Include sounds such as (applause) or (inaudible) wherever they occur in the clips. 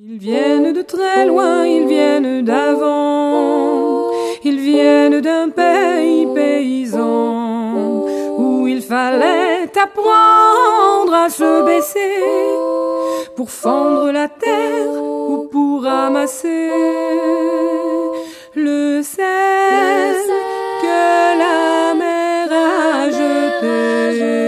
Ils viennent de très loin, ils viennent d'avant, ils viennent d'un pays paysan où il fallait apprendre à se baisser pour fendre la terre ou pour ramasser le sel que la mer a jeté.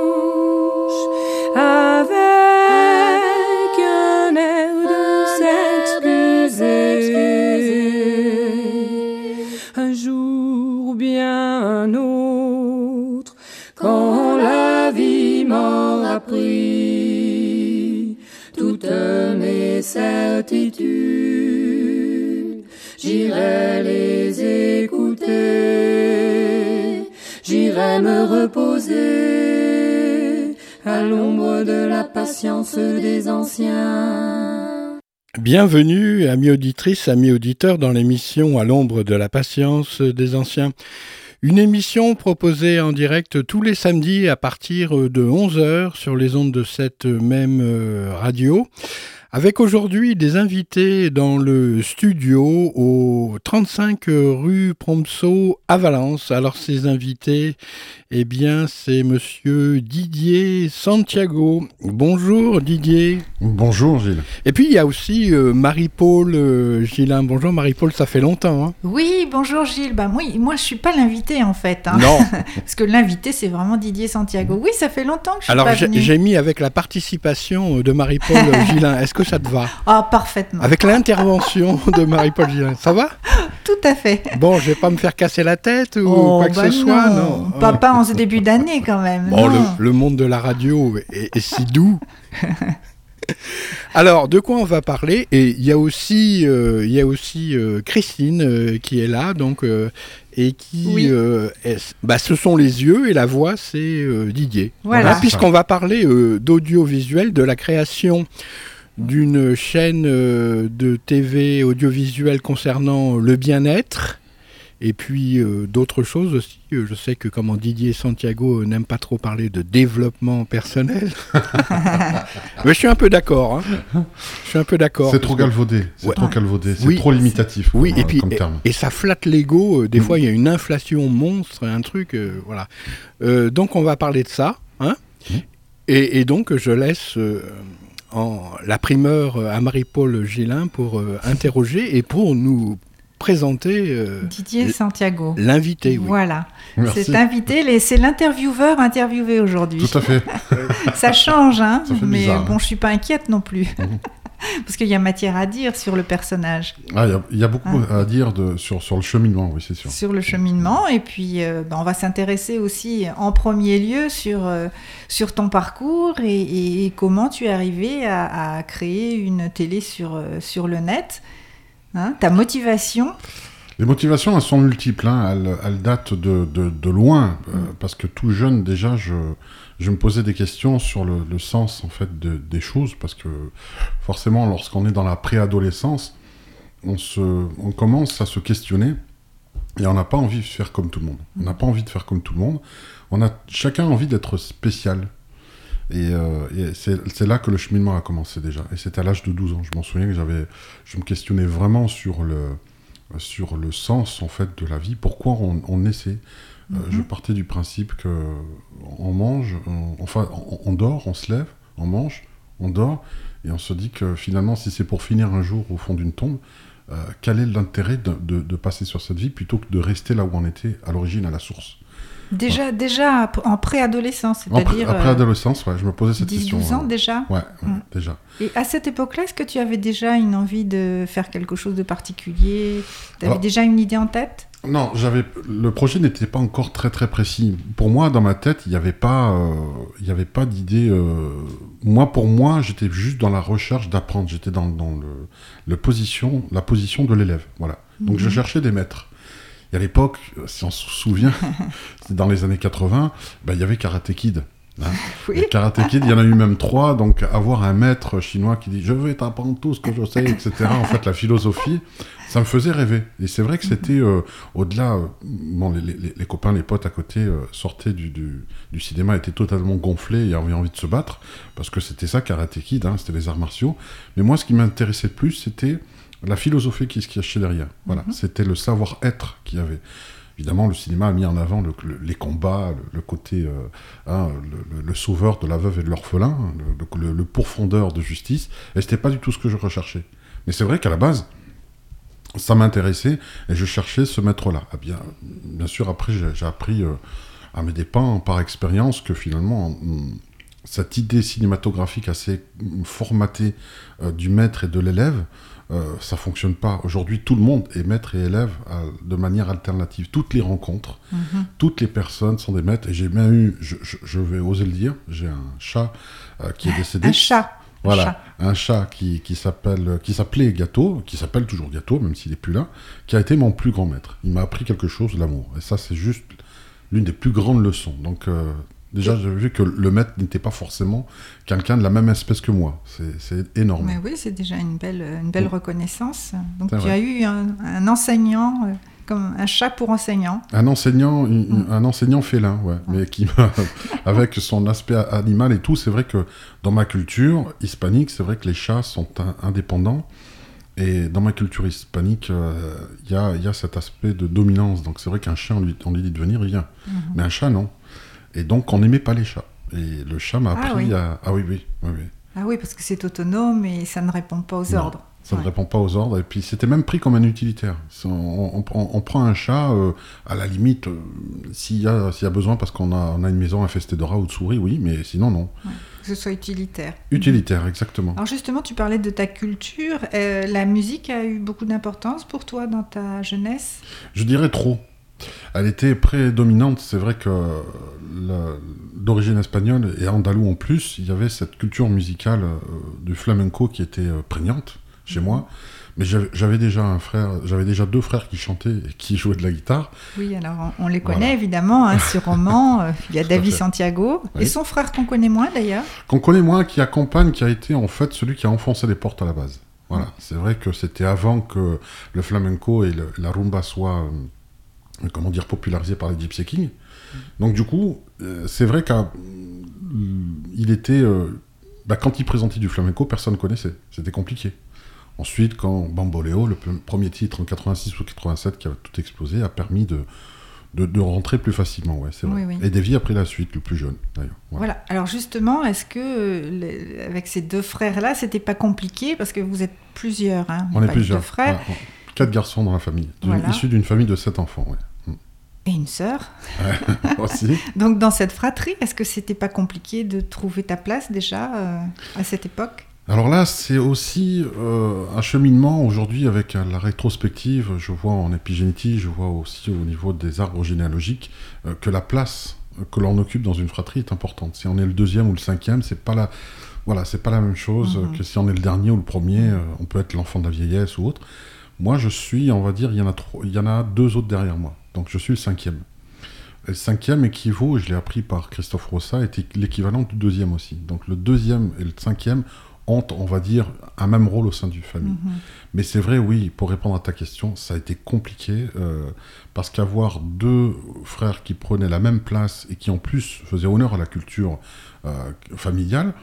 Mes certitudes, j'irai les écouter, j'irai me reposer à l'ombre de la patience des anciens. Bienvenue, amis auditrices, amis auditeurs, dans l'émission À l'ombre de la patience des anciens. Une émission proposée en direct tous les samedis à partir de 11h sur les ondes de cette même euh, radio. Avec aujourd'hui des invités dans le studio au 35 rue Promso à Valence. Alors ces invités, eh bien c'est monsieur Didier Santiago. Bonjour Didier. Bonjour Gilles. Et puis il y a aussi euh, Marie-Paul euh, Gillin. Bonjour Marie-Paul, ça fait longtemps. Hein Oui, bonjour Gilles. Bah, moi, moi je suis pas l'invité en fait. hein. non. (laughs) Parce que l'invité c'est vraiment Didier Santiago. Oui, ça fait longtemps que je suis Alors pas j'ai venue. j'ai mis avec la participation de Marie-Paul Gillin. Est-ce que ça te va Ah, parfaitement. Avec l'intervention de Marie-Paul Gillin. Ça va (laughs) Tout à fait. Bon, je vais pas me faire casser la tête ou Oh, quoi que bah ce soit, non. Pas, pas en ce début d'année quand même. Bon, le, monde de la radio est, est si doux. (laughs) Alors, de quoi on va parler? Et il y a aussi, euh, y a aussi euh, Christine euh, qui est là, donc euh, et qui, Oui. est- bah, ce sont les yeux et la voix, c'est Didier. Voilà. Puisqu'on va parler d'audiovisuel, de la création d'une chaîne euh, de TV audiovisuelle concernant le bien-être. Et puis euh, d'autres choses aussi. Euh, Je sais que comment Didier Santiago n'aime pas trop parler de développement personnel. (laughs) Mais je suis un peu d'accord. hein. Je suis un peu d'accord. C'est trop galvaudé, c'est Ouais. trop galvaudé, c'est Oui. trop limitatif Oui, et puis comme et, terme. et ça flatte l'ego. Des Mm. fois, il y a une inflation monstre, un truc, euh, voilà. Donc, on va parler de ça, hein. Mm. Et, et donc, je laisse en la primeur euh, à Marie-Paul Gillin pour euh, interroger et pour nous présenter euh, Didier Santiago. l'invité. Oui. Voilà. C'est invité, c'est l'intervieweur interviewé aujourd'hui. Tout à fait. (laughs) Ça change, hein. Ça fait mais bizarre, bon, hein. je suis pas inquiète non plus. (laughs) Parce qu'il y a matière à dire sur le personnage. Ah, Il y a- il y, a beaucoup à dire de, sur, sur le cheminement, oui, c'est sûr. sur le cheminement et puis euh, ben, on va s'intéresser aussi en premier lieu sur, euh, sur ton parcours et, et- et comment tu es arrivé à, à créer une télé sur, euh, sur le net. Hein, ta motivation, Les motivations, elles sont multiples. hein. Elles, elles datent de, de, de loin, euh, Mm. parce que tout jeune, déjà, je, je me posais des questions sur le, le sens en fait de- des choses, parce que forcément, lorsqu'on est dans la préadolescence, on, se, on commence à se questionner et on n'a pas envie de faire comme tout le monde. On n'a pas envie de faire comme tout le monde. On a chacun envie d'être spécial. Et, euh, et c'est c'est là que le cheminement a commencé déjà. Et c'était à l'âge de 12 ans. Je m'en souviens que j'avais, je me questionnais vraiment sur le, sur le sens en fait de la vie. Pourquoi on, on essaie Euh, Mhm. Je partais du principe que on mange, on, enfin on, on dort, on se lève, on mange, on dort, et on se dit que finalement, si c'est pour finir un jour au fond d'une tombe, euh, quel est l'intérêt de, de- de passer sur cette vie plutôt que de rester là où on était à l'origine, à la source? Déjà, déjà en préadolescence, En pré- c'est-à-dire Après euh, adolescence, ouais, je me posais cette 10-12 question. ans ouais. déjà. Ouais, ouais, Mm. déjà. Et à cette époque-là, est-ce que tu avais déjà une envie de faire quelque chose de particulier? Tu avais Alors- déjà une idée en tête? Non, j'avais le projet n'était pas encore très très précis. Pour moi, dans ma tête, il n'y avait pas, euh, il y avait pas d'idée. euh, Moi, pour moi, j'étais juste dans la recherche d'apprendre. J'étais dans, dans le, le position, la position de l'élève. Voilà. Donc, je Mhm. cherchais des maîtres. Et à l'époque, si on se souvient, (laughs) dans les années 80, ben, il y avait Karate Kid. Hein. (laughs) Oui. Karate Kid, il y en a eu même trois, donc avoir un maître chinois qui dit je vais t'apprendre tout ce que je sais, etc. en fait, la philosophie, ça me faisait rêver. Et c'est vrai que c'était euh, au-delà. Euh, bon, les, copains, les potes à côté euh, sortaient du, du, cinéma, étaient totalement gonflés et avaient envie de se battre, parce que c'était ça, Karate Kid, hein, c'était les arts martiaux. Mais moi, ce qui m'intéressait le plus, c'était la philosophie qui se cachait derrière. Voilà, mhm. c'était le savoir-être qu'il y avait. Évidemment, le cinéma a mis en avant les combats, le, côté hein, le, sauveur de la veuve et de l'orphelin, le, pourfondeur de justice, et c'était pas du tout ce que je recherchais. Mais c'est vrai qu'à la base, ça m'intéressait et je cherchais ce maître-là. Ah bien, bien sûr, après, j'ai appris euh, à mes dépens par expérience que finalement, cette idée cinématographique assez formatée euh, du maître et de l'élève, euh, ça fonctionne pas. Aujourd'hui, tout le monde est maître et élève de manière alternative. Toutes les rencontres, mhm. toutes les personnes sont des maîtres. Et j'ai même eu, je, je, vais oser le dire, j'ai un chat qui est décédé. Un chat voilà, un chat qui, qui s'appelle, qui s'appelait Gâteau, qui s'appelle toujours Gâteau, même s'il n'est plus là, qui a été mon plus grand maître. Il m'a appris quelque chose, l'amour. Et ça, c'est juste l'une des plus grandes leçons. Donc, euh, déjà, j'ai vu que le maître n'était pas forcément quelqu'un de la même espèce que moi. C'est énorme. Mais oui, c'est déjà une belle, une belle reconnaissance. Donc, tu as eu un, enseignant. Euh, comme un chat pour enseignant. Un enseignant, un enseignant félin, ouais, mais qui, (laughs) avec son aspect animal et tout, c'est vrai que dans ma culture hispanique, c'est vrai que les chats sont indépendants. Et dans ma culture hispanique, euh, il y, a, y, a, cet aspect de dominance. Donc c'est vrai qu'un chat, on lui, on lui, dit de venir, il vient. Mm-hmm. Mais un chat, non. Et donc on n'aimait pas les chats. Et le chat m'a ah appris à... Ah oui, oui, oui, oui. Ah oui, parce que c'est autonome et ça ne répond pas aux ordres. Ça ne répond pas aux ordres. Et puis c'était même pris comme un utilitaire. On, prend un chat, euh, à la limite, euh, s'il y, a, y a besoin parce qu'on a, on a une maison infestée de rats ou de souris, oui, mais sinon non. Que ce soit utilitaire. Utilitaire, exactement. Alors justement, tu parlais de ta culture. Euh, la musique a eu beaucoup d'importance pour toi dans ta jeunesse? Je dirais trop. Elle était prédominante. C'est vrai que d'origine espagnole et andalou en plus, il y avait cette culture musicale du flamenco qui était prégnante chez moi. Mais j'avais déjà un frère, j'avais déjà deux frères qui chantaient et qui jouaient de la guitare. Oui, alors on, les connaît évidemment hein, sur Roman. Euh, (laughs) il y a David Santiago et son frère qu'on connaît moins d'ailleurs. Qu'on connaît moins, qui accompagne, qui a été en fait celui qui a enfoncé les portes à la base. Voilà, c'est vrai que c'était avant que le flamenco et la rumba soient, euh, comment dire, popularisés par les Gypsy Kings. Donc du coup, euh, c'est vrai qu'il était, bah, quand il présentait du flamenco, personne ne connaissait. C'était compliqué. Ensuite, quand Bamboleo, le premier titre en 86 ou 87 qui a tout explosé, a permis de, de, rentrer plus facilement, ouais, c'est vrai. Et Davy a pris la suite, le plus jeune, d'ailleurs. Voilà. Alors justement, est-ce que avec ces deux frères-là, c'était pas compliqué? Parce que vous êtes plusieurs, hein, On est plusieurs. frères. quatre garçons dans la famille, issus d'une famille de sept enfants. Et une sœur. (laughs) aussi. Donc dans cette fratrie, est-ce que c'était pas compliqué de trouver ta place déjà euh, à cette époque? Alors là, c'est aussi euh, un cheminement aujourd'hui avec la rétrospective. Je vois en épigénétique, je vois aussi au niveau des arbres généalogiques euh, que la place que l'on occupe dans une fratrie est importante. Si on est le deuxième ou le cinquième, c'est pas la, voilà, c'est pas la même chose mhm. que si on est le dernier ou le premier. Euh, on peut être l'enfant de la vieillesse ou autre. Moi, je suis, on va dire, il y en a il y en a deux autres derrière moi. Donc je suis le cinquième. le cinquième équivaut, je l'ai appris par Christophe Rossa, était l'équivalent du deuxième aussi. Donc le deuxième et le cinquième ont, on va dire, un même rôle au sein du famille. Mhm. Mais c'est vrai, oui, pour répondre à ta question, ça a été compliqué euh, parce qu'avoir deux frères qui prenaient la même place et qui en plus faisaient honneur à la culture euh, familiale,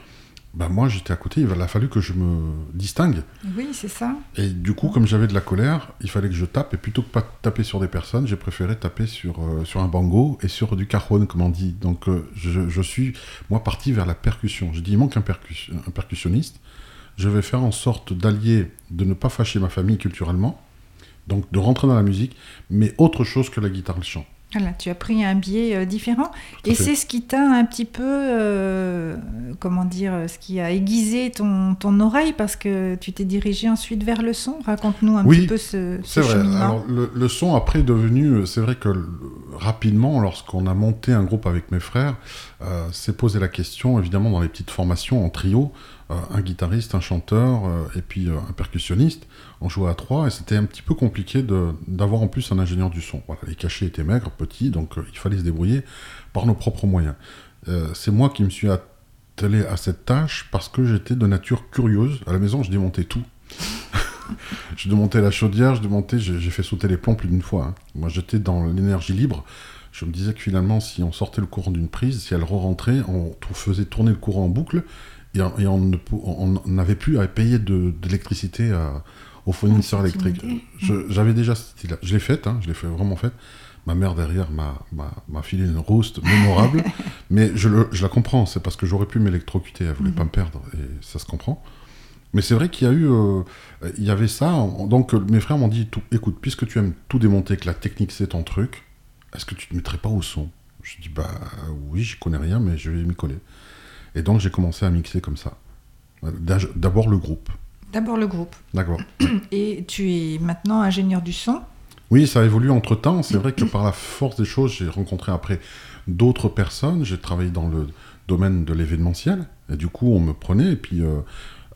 bah moi j'étais à côté, il a fallu que je me distingue. Oui, c'est ça. Et du coup, comme j'avais de la colère, il fallait que je tape, et plutôt que pas taper sur des personnes, j'ai préféré taper sur, euh, sur un bango et sur du cajon, comme on dit. Donc euh, je, je, suis, moi, parti vers la percussion. J'ai dit, il manque un, un percussionniste. Je vais faire en sorte d'allier, de ne pas fâcher ma famille culturellement, donc de rentrer dans la musique, mais autre chose que la guitare et le chant. Voilà, tu as pris un biais euh, différent. Et c'est ce qui t'a un petit peu, euh, comment dire, ce qui a aiguisé ton, ton oreille parce que tu t'es dirigé ensuite vers le son. Raconte-nous un petit peu ce, ce c'est vrai. Alors, le, son après est devenu, euh, c'est vrai que rapidement, lorsqu'on a monté un groupe avec mes frères, euh, s'est posé la question, évidemment, dans les petites formations en trio, un guitariste, un chanteur et puis un percussionniste on jouait à trois et c'était un petit peu compliqué d'avoir en plus un ingénieur du son. Les cachets étaient maigres, petits, donc euh, il fallait se débrouiller par nos propres moyens. c'est moi qui me suis attelé à cette tâche parce que j'étais de nature curieuse. À la maison, je démontais tout. (laughs) je démontais la chaudière, je démontais, j'ai fait sauter les plombs plus d'une fois. Hein. Moi, j'étais dans l'énergie libre. Je me disais que finalement, si on sortait le courant d'une prise, si elle re-rentrait, on faisait tourner le courant en boucle et, on n'avait plus à payer d'électricité au fournisseur électrique. J'avais déjà cette Je l'ai faite, hein, je l'ai fait, vraiment faite. Ma mère derrière m'a filé une rouste mémorable, (laughs) mais je, je, la comprends, c'est parce que j'aurais pu m'électrocuter, elle voulait mhm. pas me perdre, et ça se comprend. Mais c'est vrai qu'il y a eu, euh, il y avait ça. Donc mes frères m'ont dit, écoute, puisque tu aimes tout démonter, que la technique c'est ton truc, est-ce que tu te mettrais pas au son? Je dis bah oui, j'y connais rien, mais je vais m'y coller. Et donc j'ai commencé à mixer comme ça. D'abord le groupe. D'abord le groupe. D'accord. (coughs) Et tu es maintenant ingénieur du son? Oui, ça a évolué entre temps. C'est vrai que par la force des choses, j'ai rencontré après d'autres personnes. J'ai travaillé dans le domaine de l'événementiel. Et du coup, on me prenait. Et puis, euh,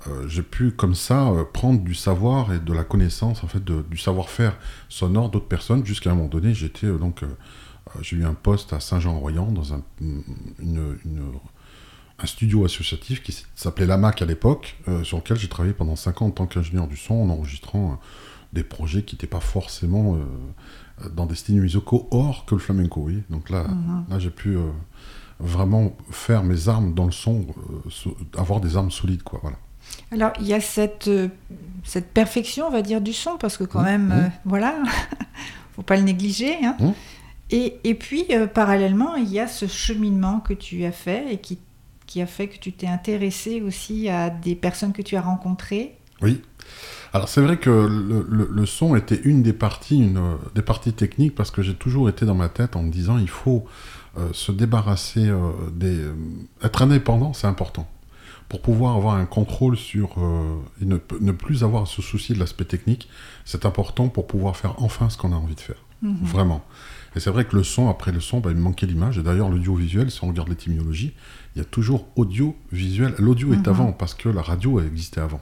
euh, j'ai pu comme ça euh, prendre du savoir et de la connaissance en fait du savoir-faire sonore d'autres personnes jusqu'à un moment donné j'étais donc j'ai eu un poste à Saint-Jean-Royan dans un, un studio associatif qui s'appelait l'AMAC à l'époque sur lequel j'ai travaillé pendant 5 ans en tant qu'ingénieur du son en enregistrant des projets qui n'étaient pas forcément dans des styles musicaux hors que le flamenco oui donc là, mm-hmm. là j'ai pu vraiment faire mes armes dans le son avoir des armes solides quoi voilà alors, il y a cette, euh, cette perfection, on va dire, du son, parce que quand mmh, même, mmh. Euh, voilà, (laughs) faut pas le négliger. Hein. Mmh. Et, et, puis, euh, parallèlement, il y a ce cheminement que tu as fait et qui, qui a fait que tu t'es intéressé aussi à des personnes que tu as rencontrées. Oui. Alors c'est vrai que le, le, son était une des parties, une, des parties techniques parce que j'ai toujours été dans ma tête en me disant il faut se débarrasser des, être indépendant, c'est important pour pouvoir avoir un contrôle sur euh, et ne, plus avoir à se soucier de l'aspect technique, c'est important pour pouvoir faire enfin ce qu'on a envie de faire. Mhm. Vraiment. Et c'est vrai que le son, après le son, bah, il me manquait l'image. Et d'ailleurs, l'audiovisuel, si on regarde l'étymologie, il y a toujours audiovisuel. L'audio est mhm. avant, parce que la radio a existé avant.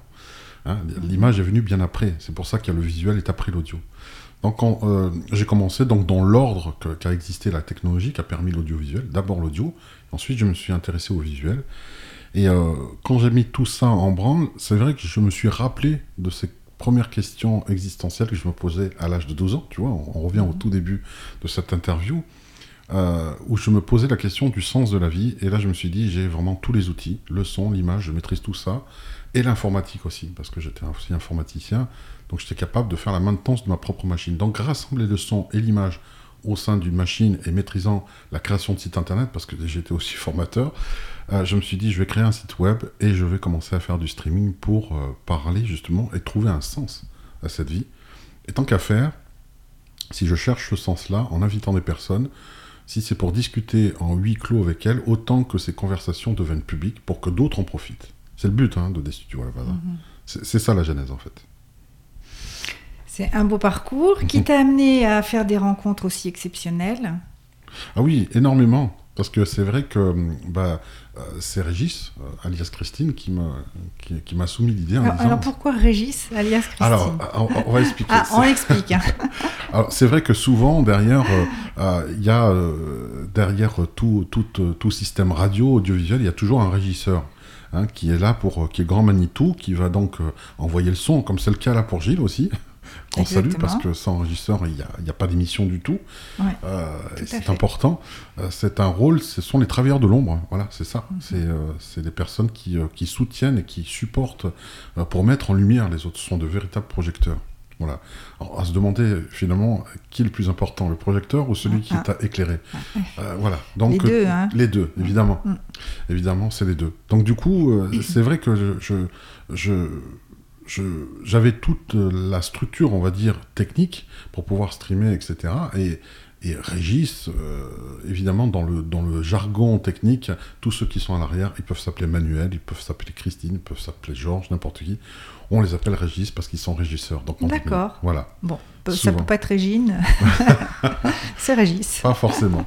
Hein. L'image est venue bien après. C'est pour ça que le visuel est après l'audio. Donc euh, j'ai commencé donc dans l'ordre qu'a existé la technologie, qui a permis l'audiovisuel. D'abord l'audio, ensuite je me suis intéressé au visuel. Et euh, quand j'ai mis tout ça en branle, c'est vrai que je me suis rappelé de ces premières questions existentielles que je me posais à l'âge de 12 ans, tu vois, on, revient au mhm. tout début de cette interview, euh, où je me posais la question du sens de la vie, et là je me suis dit, j'ai vraiment tous les outils, le son, l'image, je maîtrise tout ça, et l'informatique aussi, parce que j'étais aussi informaticien, donc j'étais capable de faire la maintenance de ma propre machine. Donc rassembler le son et l'image au sein d'une machine et maîtrisant la création de sites internet, parce que j'étais aussi (laughs) formateur, euh, je me suis dit, je vais créer un site web et je vais commencer à faire du streaming pour euh, parler justement et trouver un sens à cette vie. Et tant qu'à faire, si je cherche ce sens-là en invitant des personnes, si c'est pour discuter en huis clos avec elles, autant que ces conversations deviennent publiques pour que d'autres en profitent. C'est le but hein, de des studios à la C'est ça la genèse en fait. C'est un beau parcours qui mhm. t'a amené à faire des rencontres aussi exceptionnelles. Ah oui, énormément. Parce que c'est vrai que bah, c'est Régis, euh, alias Christine, qui m'a qui, m'a soumis l'idée. Alors, alors, pourquoi Régis, alias Christine Alors, on, va expliquer. ah, on explique. Hein. (laughs) alors, c'est vrai que souvent, derrière, euh, il y a derrière tout, tout, tout, système radio, audiovisuel, il y a toujours un régisseur. Hein, qui est là pour, qui est grand Manitou, qui va donc envoyer le son, comme c'est le cas là pour Gilles aussi. Qu'on salue parce que sans régisseur, il n'y a, pas d'émission du tout. Euh, c'est important. Euh, c'est un rôle, ce sont les travailleurs de l'ombre. Voilà, c'est ça. Mhm. Euh, c'est des personnes qui, qui, soutiennent et qui supportent pour mettre en lumière les autres. Ce sont de véritables projecteurs. Voilà. Alors, à se demander finalement qui est le plus important, le projecteur ou celui qui ah. est éclairé. voilà. Donc les deux, hein. les deux évidemment. Mm. Évidemment, c'est les deux. Donc du coup, (clears throat) c'est vrai que je, je j'avais toute la structure, on va dire, technique pour pouvoir streamer, etc. Et, Régis, euh, évidemment, dans le, dans le jargon technique, tous ceux qui sont à l'arrière, ils peuvent s'appeler Manuel, ils peuvent s'appeler Christine, ils peuvent s'appeler Georges, n'importe qui. On les appelle Régis parce qu'ils sont régisseurs. D'accord. Voilà. Bon, ça peut pas être Régine. (laughs) c'est Régis. Pas forcément.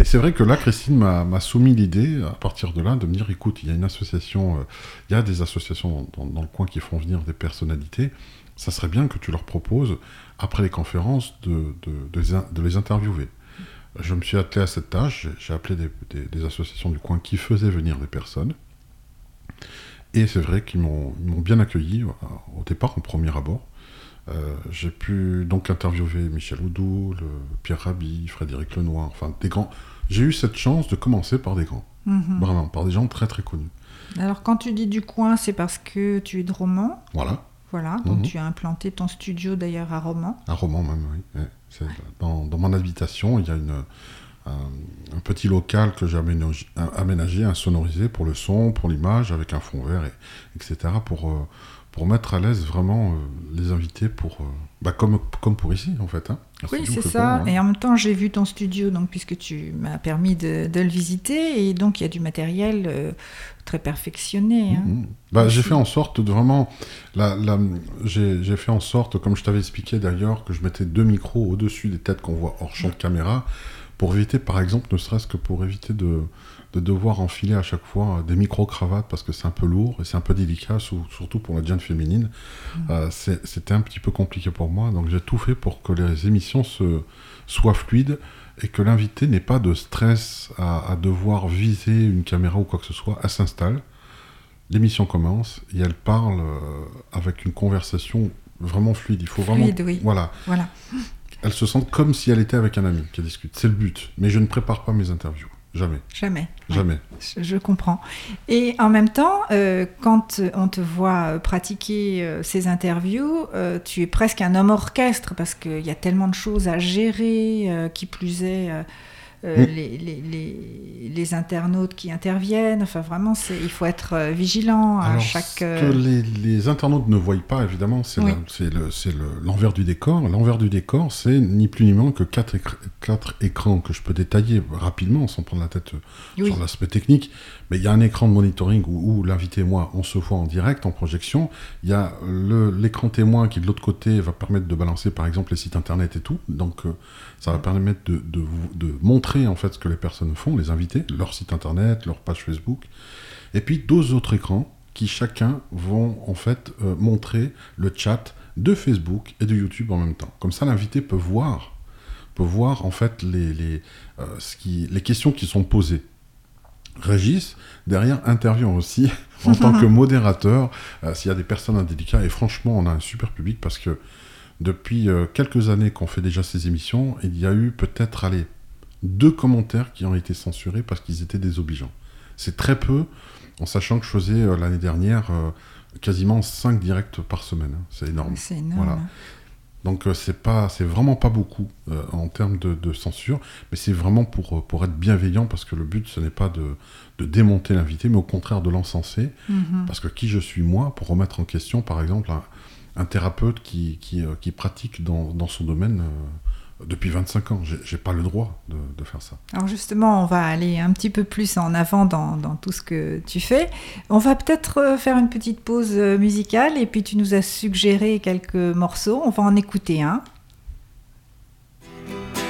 Et c'est vrai que là, Christine m'a soumis l'idée, à partir de là, de me dire, écoute, il y a une association, euh, il y a des associations dans, dans, le coin qui font venir des personnalités. Ça serait bien que tu leur proposes après les conférences, de, de, de, les interviewer. Je me suis attelé à cette tâche. J'ai appelé des, associations du coin qui faisaient venir des personnes. Et c'est vrai qu'ils m'ont bien accueilli au départ, au premier abord. Euh, j'ai pu donc interviewer Michel Oudou, Pierre Rabhi, Frédéric Lenoir, enfin des grands. J'ai eu cette chance de commencer par des grands, mhm. vraiment, par des gens très très connus. Alors quand tu dis du coin, c'est parce que tu es de Romans Voilà. Voilà, donc mhm. tu as implanté ton studio d'ailleurs à Romans. À Romans même, oui. Dans, dans, mon habitation, il y a une, un, petit local que j'ai aménagé, aménagé, insonorisé pour le son, pour l'image, avec un fond vert, et, etc. pour... Euh, pour mettre à l'aise vraiment euh, les invités pour euh, bah comme, comme pour ici en fait. Hein. Oui, c'est ça. Et en même temps, j'ai vu ton studio donc puisque tu m'as permis de, le visiter et donc il y a du matériel euh, très perfectionné. Hein. Mm-hmm. bah, j'ai fait en sorte de vraiment la, la j'ai fait en sorte comme je t'avais expliqué d'ailleurs que je mettais deux micros au-dessus des têtes qu'on voit hors champ de caméra pour éviter par exemple ne serait-ce que pour éviter de de devoir enfiler à chaque fois des micro-cravates parce que c'est un peu lourd et c'est un peu délicat, surtout pour la jeune féminine. Mm. Euh, c'était un petit peu compliqué pour moi, donc j'ai tout fait pour que les émissions se, soient fluides et que l'invité n'ait pas de stress à, devoir viser une caméra ou quoi que ce soit. Elle s'installe, l'émission commence et elle parle euh, avec une conversation vraiment fluide. Il faut vraiment. Oui. Voilà. voilà. Elle se sent comme si elle était avec un ami qui discute. C'est le but. Mais je ne prépare pas mes interviews. Jamais. Jamais. Jamais. Je, comprends. Et en même temps, euh, quand on te voit pratiquer euh, ces interviews, euh, tu es presque un homme orchestre parce qu'il y a tellement de choses à gérer, qui plus est euh, mm. les, les, les, internautes qui interviennent. Enfin, vraiment, il faut être euh, vigilant à chaque. Ce que euh, les, internautes ne voient pas, évidemment, c'est l'envers du décor. L'envers du décor, c'est ni plus ni moins que quatre, quatre, écrans que je peux détailler rapidement sans prendre la tête sur l'aspect technique. Mais il y a un écran de monitoring où, l'invité et moi, on se voit en direct, en projection. Il y a l'écran témoin qui, de l'autre côté, va permettre de balancer, par exemple, les sites internet et tout. Donc, ça va permettre de, de, montrer en fait ce que les personnes font, les invités, leur site internet, leur page Facebook, et puis deux autres écrans qui chacun vont en fait euh, montrer le chat de Facebook et de YouTube en même temps. Comme ça, l'invité peut voir, peut voir en fait les, les, euh, ce qui, les questions qui sont posées. Régis, derrière, intervient aussi (laughs) en tant que (laughs) modérateur euh, s'il y a des personnes indélicates. Et franchement, on a un super public parce que depuis quelques années qu'on fait déjà ces émissions, il y a eu peut-être, allez, deux commentaires qui ont été censurés parce qu'ils étaient désobligeants. C'est très peu, en sachant que je faisais euh, l'année dernière euh, quasiment 5 directs par semaine. Hein. C'est énorme. C'est énorme. Donc c'est pas, c'est vraiment pas beaucoup en termes de, censure, mais c'est vraiment pour, pour être bienveillant parce que le but ce n'est pas de, de démonter l'invité, mais au contraire de l'encenser. Mm-hmm. Parce que qui je suis moi pour remettre en question, par exemple, un thérapeute qui, qui, euh, qui pratique dans, dans, son domaine euh, depuis 25 ans. J'ai pas le droit de, faire ça. Alors justement, on va aller un petit peu plus en avant dans, tout ce que tu fais. On va peut-être euh, faire une petite pause musicale et puis tu nous as suggéré quelques morceaux. On va en écouter un. visage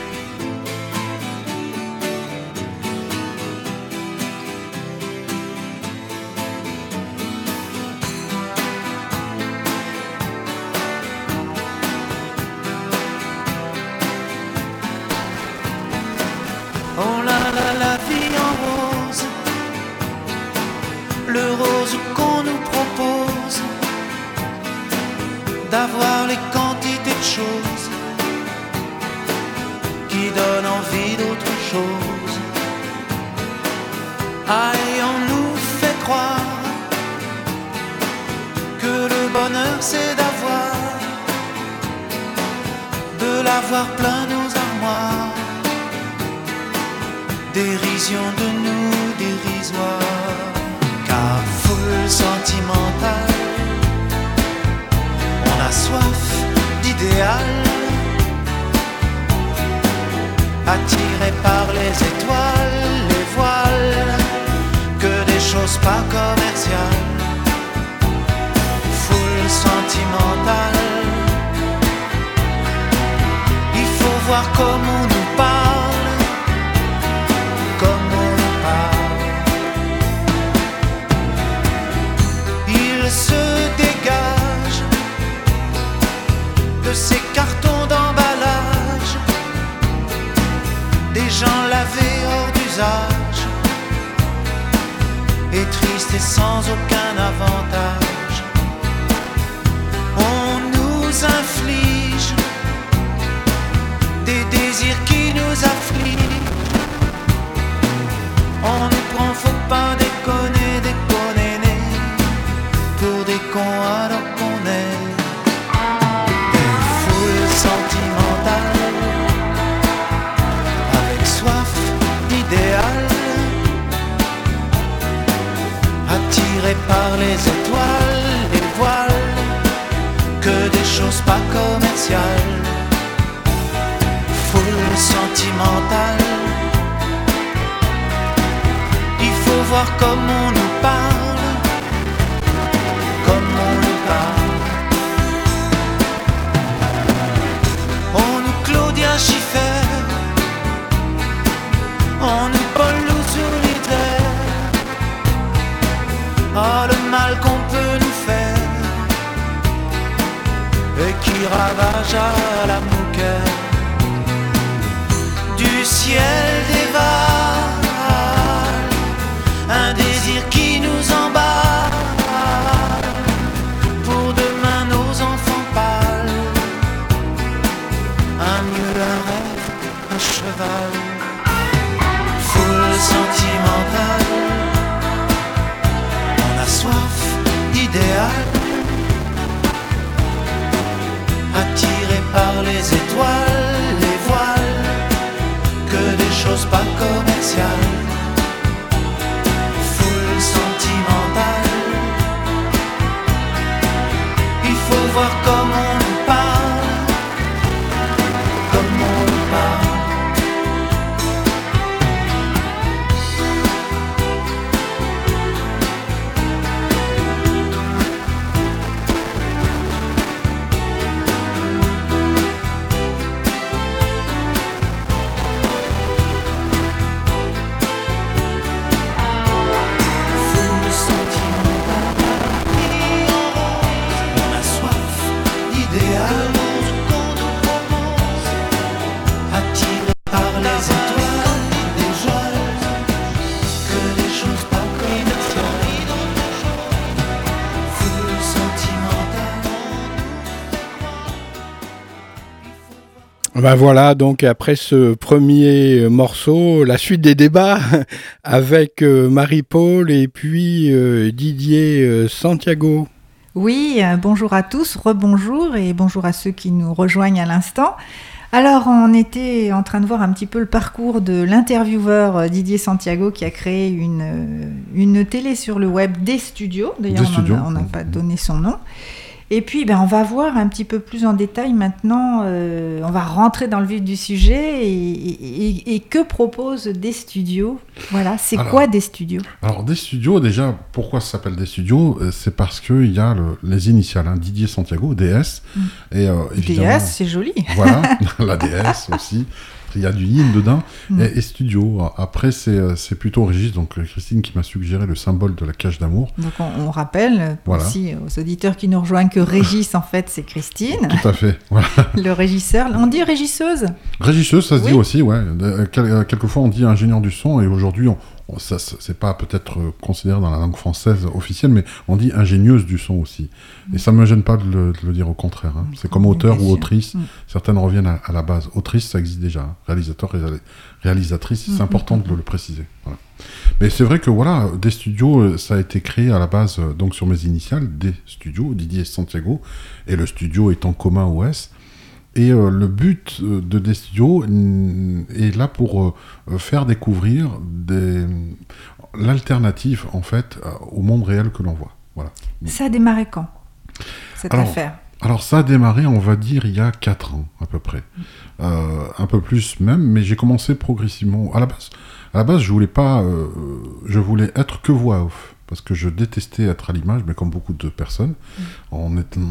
les étoiles, les voiles, que des choses pas commerciales, foule sentimentale. Il faut voir comme on nous parle, comme on qui ravage à la du ciel dévale un désir qui nous emballe des choses Ben voilà, donc après ce premier morceau, la suite des débats (laughs) avec euh, Marie-Paul et puis euh, Didier euh, Santiago. Oui, bonjour à tous, rebonjour et bonjour à ceux qui nous rejoignent à l'instant. Alors, on était en train de voir un petit peu le parcours de l'intervieweur Didier Santiago qui a créé une, une télé sur le web des studios. D'ailleurs, on n'a pas donné son nom. Et puis, ben, on va voir un petit peu plus en détail maintenant. euh, on va rentrer dans le vif du sujet et, et- et- et que proposent des studios Voilà, c'est quoi des studios? Alors, des studios, déjà, pourquoi ça s'appelle des studios? Euh, C'est parce qu'il y a le- les initiales, hein, Didier Santiago, DS. Et, euh, évidemment, DS, c'est joli. Voilà, (laughs) la DS aussi. Il y a du yin dedans. Mm. Et, et studio. Après, c'est euh, plutôt Régis, donc euh, Christine, qui m'a suggéré le symbole de la cage d'amour. Donc on, on rappelle Voilà. aussi aux auditeurs qui nous rejoignent que Régis en fait c'est Christine, Tout à fait. Voilà. (laughs) le régisseur. On dit régisseuse Régisseuse, ça se Oui. dit aussi, ouais. Euh, quel- quelquefois, on dit ingénieur du son, et aujourd'hui, on- ça, c'est pas peut-être considéré dans la langue française officielle, mais on dit ingénieuse du son aussi. Et ça me gêne pas de le, de le dire au contraire. hein. C'est comme auteur ou autrice. Mm. Certaines reviennent à, à la base. Autrice, ça existe déjà. hein. Réalisateur, réal- réalisatrice, c'est Mm, important mm, de le préciser. Voilà. Mais c'est vrai que voilà, des studios, euh, ça a été créé à la base, euh, donc sur mes initiales, des studios, Didier Santiago, et le studio étant commun OS. Et euh, le but euh, de des studios mm, est là pour euh, faire découvrir des... l'alternative en fait au monde réel que l'on voit. Voilà. Ça a démarré quand cette Alors, affaire? Alors ça a démarré, on va dire, il y a 4 ans à peu près. Euh, un peu plus même, mais j'ai commencé progressivement. À la base, à la base je voulais pas... je voulais être que voix off. Parce que je détestais être à l'image, mais comme beaucoup de personnes, on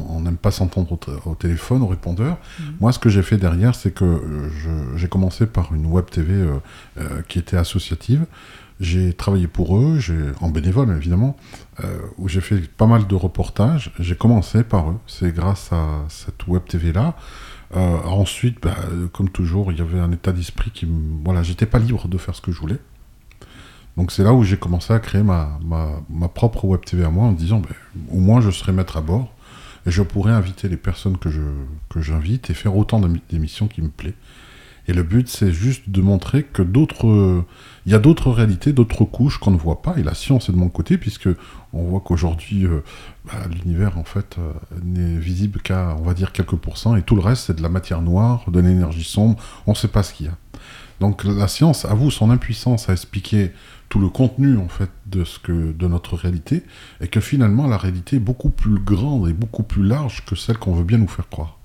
on n'aime pas s'entendre au, téléphone, au répondeur. Moi, ce que j'ai fait derrière, c'est que euh, j'ai commencé par une web TV euh, euh, qui était associative. J'ai travaillé pour eux, en bénévole évidemment, euh, où j'ai fait pas mal de reportages. J'ai commencé par eux. C'est grâce à cette web TV là. Ensuite, bah, comme toujours, il y avait un état d'esprit qui, me- voilà, j'étais pas libre de faire ce que je voulais. Donc c'est là où j'ai commencé à créer ma, ma, ma, propre web TV à moi en disant ben, au moins je serai maître à bord et je pourrais inviter les personnes que, que j'invite et faire autant d'émissions qui me plaît. Et le but c'est juste de montrer que d'autres il y a d'autres réalités, d'autres couches qu'on ne voit pas et la science est de mon côté puisque on voit qu'aujourd'hui euh, bah, l'univers en fait euh, n'est visible qu'à on va dire quelques pourcents et tout le reste c'est de la matière noire, de l'énergie sombre, on ne sait pas ce qu'il y a. Donc la science avoue son impuissance à expliquer tout le contenu en fait de ce que de notre réalité et que finalement la réalité est beaucoup plus grande et beaucoup plus large que celle qu'on veut bien nous faire croire.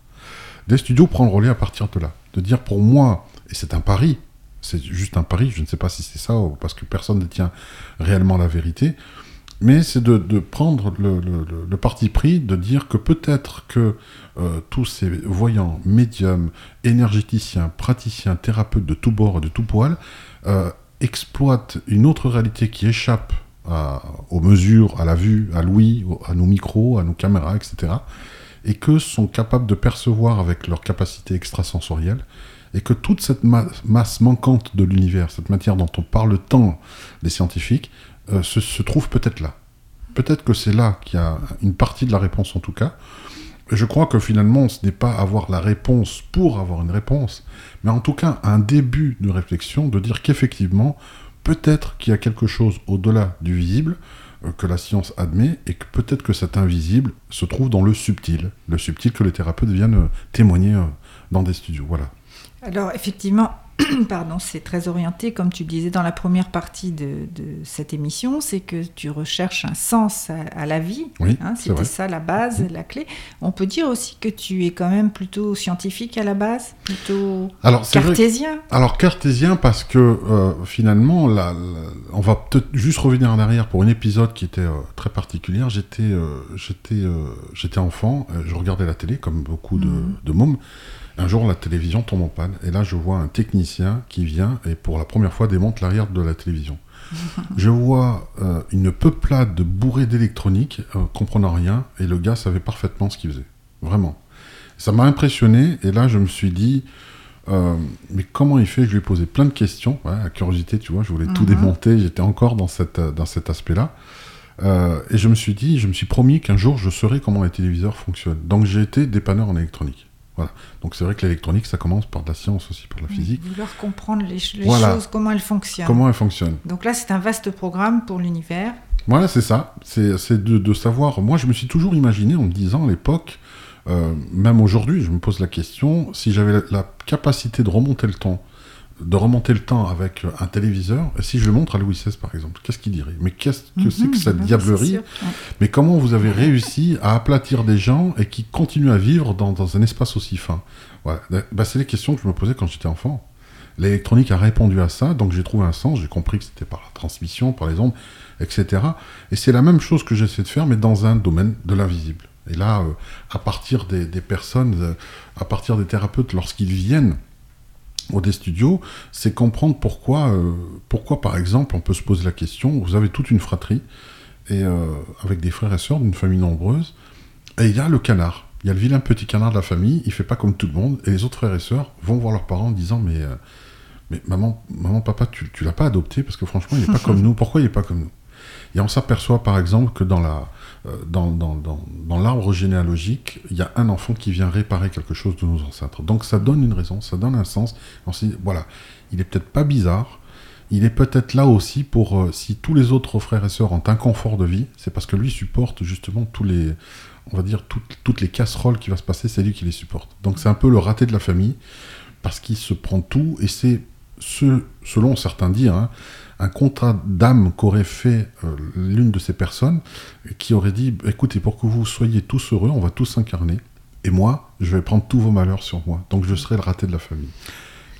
Des studios prend le relais à partir de là, de dire pour moi et c'est un pari, c'est juste un pari, je ne sais pas si c'est ça ou parce que personne ne tient réellement la vérité, mais c'est de, prendre le, parti pris de dire que peut-être que euh, tous ces voyants, médiums, énergéticiens, praticiens, thérapeutes de tous bords et de tous poils euh, exploitent une autre réalité qui échappe aux mesures, à la vue, à l'ouïe, à nos micros, à nos caméras, etc. Et que sont capables de percevoir avec leur capacité extrasensorielle et que toute cette masse manquante de l'univers, cette matière dont on parle tant les scientifiques, euh, se, trouve peut-être là. Peut-être que c'est là qu'il y a une partie de la réponse en tout cas. Je crois que finalement, ce n'est pas avoir la réponse pour avoir une réponse, mais en tout cas un début de réflexion, de dire qu'effectivement, peut-être qu'il y a quelque chose au-delà du visible euh, que la science admet, et que peut-être que cet invisible se trouve dans le subtil, le subtil que les thérapeutes viennent euh, témoigner euh, dans des studios. Voilà. Alors effectivement, (clears throat) pardon, c'est très orienté, comme tu disais dans la première partie de, cette émission, c'est que tu recherches un sens à, la vie. Oui, hein, C'était ça la base, la clé. On peut dire aussi que tu es quand même plutôt scientifique à la base, plutôt alors, cartésien. alors cartésien parce que euh, finalement, on va peut-être juste revenir en arrière pour un épisode qui était euh, très particulier. J'étais, euh, j'étais, j'étais enfant, je regardais la télé comme beaucoup de, mhm. de mômes. Un jour, la télévision tombe en panne, et là, je vois un technicien qui vient et pour la première fois démonte l'arrière de la télévision. (laughs) je vois euh, une peuplade de bourrés d'électronique, euh, comprenant rien, et le gars savait parfaitement ce qu'il faisait. Vraiment. Ça m'a impressionné, et là, je me suis dit, euh, mais comment il fait? Je lui ai posé plein de questions, à curiosité, tu vois, je voulais tout mhm. démonter, j'étais encore dans, cette, dans cet aspect-là. et je me suis dit, je me suis promis qu'un jour, je saurais comment les téléviseurs fonctionnent. Donc j'ai été dépanneur en électronique. Donc c'est vrai que l'électronique, ça commence par de la science aussi, par la physique. Vouloir comprendre les, choses, comment elles fonctionnent. Comment elles fonctionnent. Donc là, c'est un vaste programme pour l'univers. Voilà, c'est ça. C'est de, savoir. Moi, je me suis toujours imaginé en me disant à l'époque, euh, même aujourd'hui, je me pose la question, si j'avais la, capacité de remonter le temps de remonter le temps avec un téléviseur, et si je le montre à Louis XVI par exemple, qu'est-ce qu'il dirait? Mais qu'est-ce que c'est que mhm, cette diablerie Mais comment vous avez réussi à aplatir des gens et qui continuent à vivre dans, un espace aussi fin? Bah, C'est les questions que je me posais quand j'étais enfant. L'électronique a répondu à ça, donc j'ai trouvé un sens, j'ai compris que c'était par la transmission, par les ondes, etc. Et c'est la même chose que j'essaie de faire, mais dans un domaine de l'invisible. Et là, euh, à partir des, personnes, euh, à partir des thérapeutes, lorsqu'ils viennent au des studios, c'est comprendre pourquoi, euh, pourquoi, par exemple, on peut se poser la question, vous avez toute une fratrie, et euh, avec des frères et sœurs d'une famille nombreuse, et il y a le canard. Il y a le vilain petit canard de la famille, il fait pas comme tout le monde, et les autres frères et sœurs vont voir leurs parents en disant Mais, euh, mais maman, maman, papa, tu, tu l'as pas adopté parce que franchement, il n'est (laughs) pas comme nous. Pourquoi il n'est pas comme nous? Et on s'aperçoit par exemple que dans la, euh, dans, l'arbre généalogique, il y a un enfant qui vient réparer quelque chose de nos ancêtres. Donc ça donne une raison, ça donne un sens. On se dit, voilà, il est peut-être pas bizarre, il est peut-être là aussi pour, euh, si tous les autres frères et sœurs ont un confort de vie, c'est parce que lui supporte justement tous les, on va dire, toutes, toutes les casseroles qui va se passer, c'est lui qui les supporte. Donc c'est un peu le raté de la famille, parce qu'il se prend tout, et c'est ce, selon certains dires, hein, un contrat d'âme qu'aurait fait euh, l'une de ces personnes, qui aurait dit, écoutez, pour que vous soyez tous heureux, on va tous s'incarner, et moi, je vais prendre tous vos malheurs sur moi, donc je serai le raté de la famille.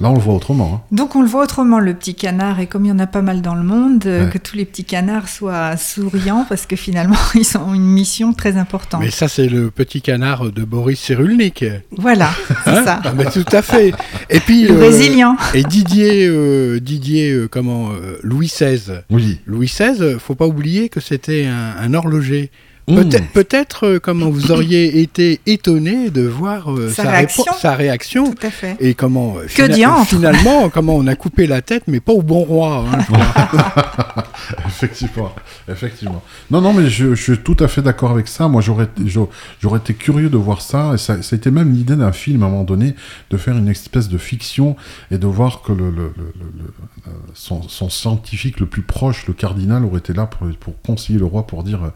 Là, on le voit autrement. Hein. Donc, on le voit autrement, le petit canard. Et comme il y en a pas mal dans le monde, euh, que tous les petits canards soient souriants, parce que finalement, (laughs) ils ont une mission très importante. Mais ça, c'est le petit canard de Boris Cyrulnik. Voilà, c'est hein ça. Ah, mais tout à fait. Et puis, le euh, brésilien. Et Didier, euh, Didier comment, Louis XVI. Oui. Louis XVI, faut pas oublier que c'était un horloger. Peut-être, peut-être, euh, comment vous (coughs) auriez été étonné de voir euh, Sa sa, réaction. répo- sa réaction Tout à fait. et comment euh, Que finalement (laughs) comment on a coupé la tête mais pas au bon roi hein, je crois. (laughs) effectivement, effectivement. Non, non, mais je, je suis tout à fait d'accord avec ça. Moi, j'aurais, j'aurais j'aurais été curieux de voir ça. Et ça, ça a été même l'idée d'un film à un moment donné, de faire une espèce de fiction et de voir que le, le- le- le- le- son, son scientifique le plus proche, le cardinal, aurait été là pour, pour conseiller le roi pour dire, euh,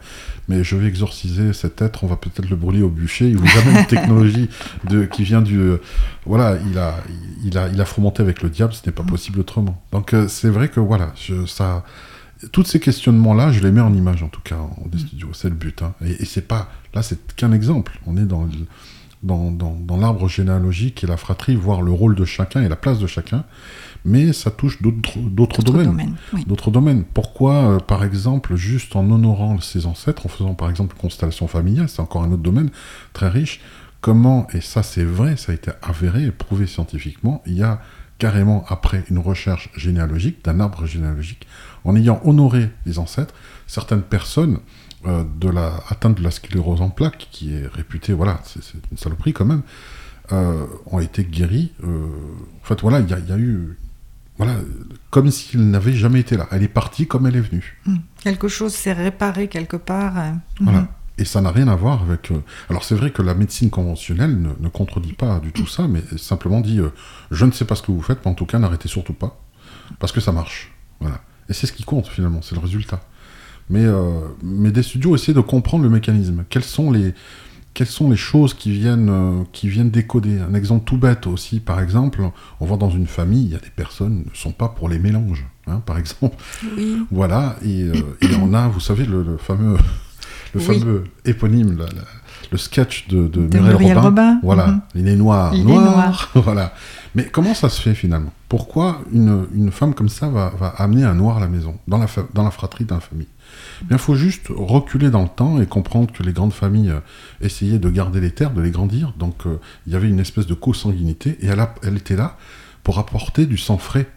mais je vais exorciser cet être, on va peut-être le brûler au bûcher. Il vous amène une technologie (laughs) de, qui vient du, euh, voilà, il a, il a, il a fomenté avec le diable. Ce n'est pas possible autrement. Donc, euh, c'est vrai que voilà, je, ça tous ces questionnements-là, je les mets en image en tout cas en des studios, c'est le but. hein. Et, et c'est pas, là, c'est qu'un exemple. On est dans, le- dans, dans, dans l'arbre généalogique et la fratrie, voir le rôle de chacun et la place de chacun, mais ça touche d'autres domaines. domaines, oui. D'autres domaines. Pourquoi, euh, par exemple, juste en honorant ses ancêtres, en faisant par exemple une constellation familiale, c'est encore un autre domaine très riche, comment, et ça c'est vrai, ça a été avéré et prouvé scientifiquement, il y a carrément après une recherche généalogique, d'un arbre généalogique, en ayant honoré les ancêtres, certaines personnes euh, de la, atteintes de la sclérose en plaques, qui est réputée, voilà, c'est une saloperie quand même, euh, ont été guéries. euh, en fait, voilà, il y, a- il y a eu, voilà, comme s'il n'avait jamais été là. Elle est partie comme elle est venue. Mm. Quelque chose s'est réparé quelque part. euh, Voilà. mhm. Et ça n'a rien à voir avec. euh, Alors c'est vrai que la médecine conventionnelle ne, ne contredit pas du tout ça, mais simplement dit euh, je ne sais pas ce que vous faites, mais en tout cas n'arrêtez surtout pas, parce que ça marche. Voilà. Et c'est ce qui compte finalement, c'est le résultat. Mais, mais des studios essaient de comprendre le mécanisme. Quelles sont les, quelles sont les choses qui viennent, euh, qui viennent décoder Un exemple tout bête aussi, par exemple, on voit dans une famille, il y a des personnes qui ne sont pas pour les mélanges, hein, par exemple. Oui. Voilà, et, euh, et on a, vous savez, le, le fameux, le Oui. fameux éponyme, la- la- le sketch de, de, De Muriel Muriel Robin. Robin, Voilà, mhm. il est noir, Il est noir. (laughs) voilà. Mais comment ça se fait finalement? Pourquoi une, une femme comme ça va, va amener un noir à la maison, dans la, dans la fratrie, dans la famille Il faut juste reculer dans le temps et comprendre que les grandes familles euh, essayaient de garder les terres, de les grandir. Donc euh, il y avait une espèce de consanguinité et elle, a- elle était là pour apporter du sang frais.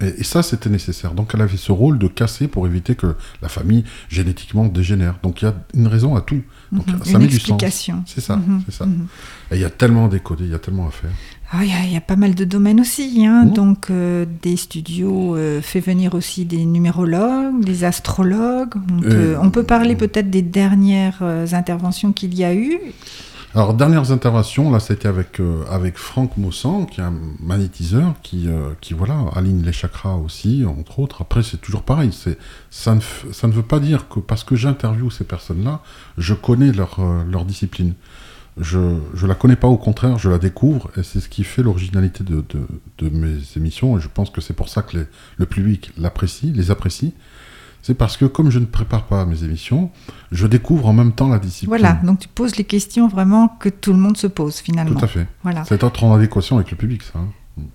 Et, et ça, c'était nécessaire. Donc elle avait ce rôle de casser pour éviter que la famille génétiquement dégénère. Donc il y a une raison à tout. Donc Mhm. ça Une met du sens. explication. C'est ça, Mhm, c'est ça. mhm. Et il y a tellement à décoder, il y a tellement à faire. Ah, Il y, y a pas mal de domaines aussi. Hein. Donc, euh, des studios euh, fait venir aussi des numérologues, des astrologues. On peut, Euh, on peut parler peut-être des dernières euh, interventions qu'il y a eu. Alors, dernières interventions, là, c'était avec, euh, avec Franck Moussan, qui est un magnétiseur, qui, euh, qui, voilà, aligne les chakras aussi, entre autres. Après, c'est toujours pareil. Ça, ne, ça ne veut pas dire que parce que j'interviewe ces personnes-là, je connais leur, euh, leur discipline. Je ne la connais pas, au contraire, je la découvre, et c'est ce qui fait l'originalité de, de, mes émissions, et je pense que c'est pour ça que le public l'apprécie, les apprécie. C'est parce que comme je ne prépare pas mes émissions, je découvre en même temps la discipline. Voilà, donc tu poses les questions vraiment que tout le monde se pose finalement. Tout à fait. Voilà. C'est être en adéquation avec le public, ça.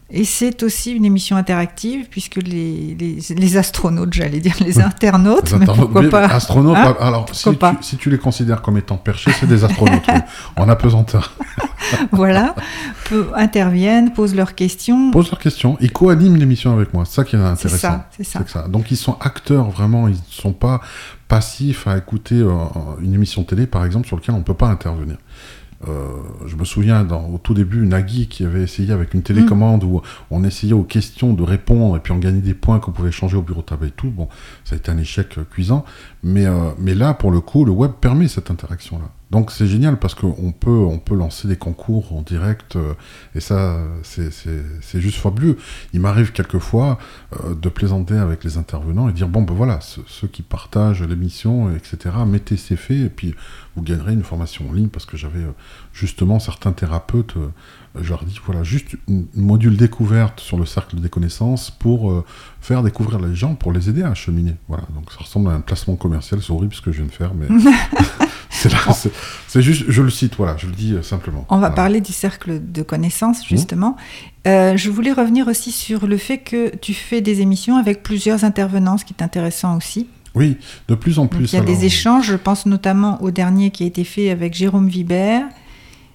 Et c'est aussi une émission interactive puisque les, les, les astronautes, j'allais dire les internautes, Les mais internautes, pourquoi oui, pas Astronautes, Hein alors si Pourquoi tu, pas si tu les considères comme étant perchés, c'est des astronautes. oui. (laughs) En apesanteur. (laughs) voilà, peu- interviennent, posent leurs questions. Pose leurs questions. Ils co-animent l'émission avec moi. C'est ça qui est intéressant. c'est ça. C'est ça. Donc ils sont acteurs vraiment. Ils ne sont pas passifs à écouter euh, une émission télé, par exemple, sur laquelle on ne peut pas intervenir. Euh, je me souviens dans, au tout début, Nagui qui avait essayé avec une télécommande où on essayait aux questions de répondre et puis on gagnait des points qu'on pouvait changer au bureau de tabac et tout. Bon, ça a été un échec euh, cuisant. Mais, euh, mais là, pour le coup, le web permet cette interaction-là. Donc c'est génial parce qu'on peut, on peut lancer des concours en direct euh, et ça, c'est- juste fabuleux. Il m'arrive quelquefois euh, de plaisanter avec les intervenants et dire bon ben voilà, ceux, qui partagent l'émission, etc., mettez ces faits et puis vous gagnerez une formation en ligne parce que j'avais euh, justement certains thérapeutes, je leur dis voilà, juste une module découverte sur le cercle des connaissances pour faire découvrir les gens, pour les aider à cheminer. Voilà, donc ça ressemble à un placement commercial, c'est horrible ce que je viens de faire, mais (laughs) c'est là, c'est- juste, je le cite, voilà, je le dis euh, simplement. On va Voilà. parler du cercle de connaissances, justement. Euh, je voulais revenir aussi sur le fait que tu fais des émissions avec plusieurs intervenants, ce qui est intéressant aussi. Oui, de plus en Donc, plus. il y a alors, des échanges, je pense notamment au dernier qui a été fait avec Jérôme Vibert.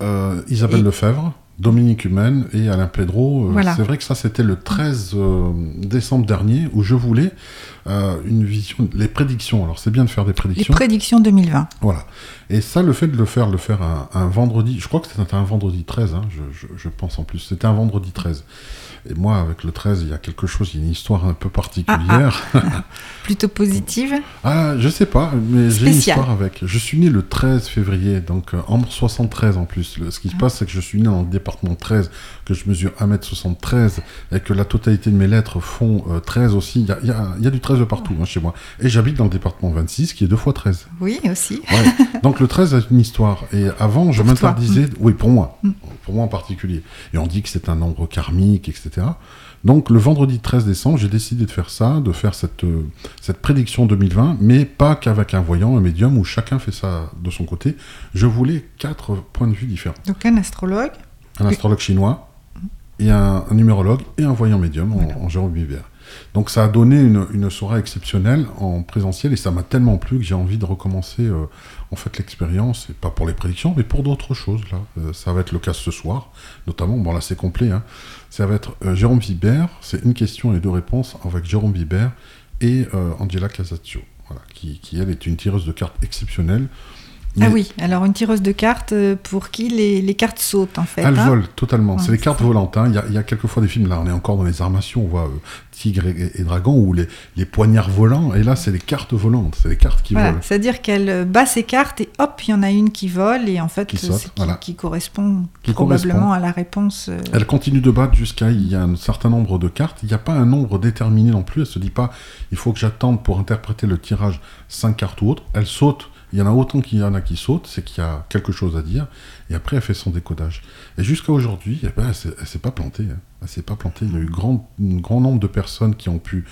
euh, Isabelle Et- Lefebvre, Dominique Humaine et Alain Pedro. euh, Voilà. C'est vrai que ça, c'était le 13 euh, décembre dernier où je voulais euh, une vision, les prédictions. Alors c'est bien de faire des Les prédictions. prédictions 2020. Voilà. Et ça, le fait de le faire, le faire un, un vendredi, je crois que c'était un vendredi 13, hein, je, je- je pense en plus. C'était un vendredi 13. Et moi, avec le 13, il y a quelque chose, il y a une histoire un peu particulière. (laughs) Plutôt positive. (laughs) Ah, je sais pas, mais j'ai une histoire avec. Je suis né le 13 février, donc euh, en 73 en plus. Ce qui se passe, c'est que je suis né dans le département 13, que je mesure 1m73, et que la totalité de mes lettres font euh, 13 aussi. Il y a, y a- y a du 13 de partout hein, chez moi. Et j'habite dans le département 26, qui est 2 fois 13. Oui, aussi. Ouais. Donc le 13 a une histoire. Et avant, je m'interdisais... Oui, pour moi. Pour moi en particulier. Et on dit que c'est un nombre karmique, etc. Donc le vendredi 13 décembre, j'ai décidé de faire ça, de faire cette, euh, cette prédiction 2020, mais pas qu'avec un voyant, un médium, où chacun fait ça de son côté. Je voulais quatre points de vue différents. Donc un astrologue. Un astrologue chinois, et un, un numérologue, et un voyant médium en, Voilà. en Jérôme Vivert. Donc ça a donné une, une soirée exceptionnelle en présentiel, et ça m'a tellement plu que j'ai envie de recommencer euh, en fait l'expérience, et pas pour les prédictions, mais pour d'autres choses. Là, Euh, ça va être le cas ce soir, notamment. Bon là c'est complet. Hein. Ça va être euh, Jérôme Vibert. C'est une question et deux réponses avec Jérôme Vibert et Angela Casaccio, voilà, qui, qui elle est une tireuse de cartes exceptionnelle. Ah oui, alors une tireuse de cartes euh, pour qui les, les cartes sautent en fait. Elle hein. vole totalement. Ouais, c'est les cartes volantes. hein. Il y, a, il y a quelquefois des films, là on est encore dans les armations, on voit euh, Tigre et, et Dragon ou les, les poignards volants, et là c'est les cartes volantes, c'est les cartes qui Voilà, volent. c'est-à-dire qu'elle euh, bat ses cartes et hop, il y en a une qui vole et en fait Qui c'est saute, qui, voilà. qui correspond Qui probablement correspond. à la réponse. euh, Elle continue de battre jusqu'à il y a un certain nombre de cartes. Il n'y a pas un nombre déterminé non plus. Elle se dit pas il faut que j'attende pour interpréter le tirage 5 cartes ou autre. Elle saute. Il y en a autant qu'il y en a qui sautent, c'est qu'il y a quelque chose à dire. Et après, elle fait son décodage. Et jusqu'à aujourd'hui, eh ben, elle elle s'est pas plantée. hein. Elle s'est pas plantée. Il y a eu grand, un grand nombre de personnes qui ont pu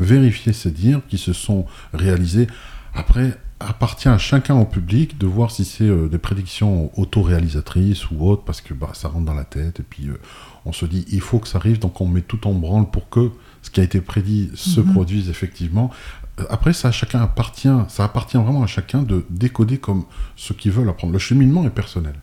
vérifier ces dires, qui se sont réalisés. Après, appartient à chacun en public de voir si c'est euh, des prédictions autoréalisatrices ou autres, parce que bah, ça rentre dans la tête. Et puis, euh, on se dit, il faut que ça arrive, donc on met tout en branle pour que ce qui a été prédit se Mhm. produise effectivement. Euh, Après, ça, chacun appartient, ça appartient vraiment à chacun de décoder comme ce qu'ils veulent apprendre. Le cheminement est personnel.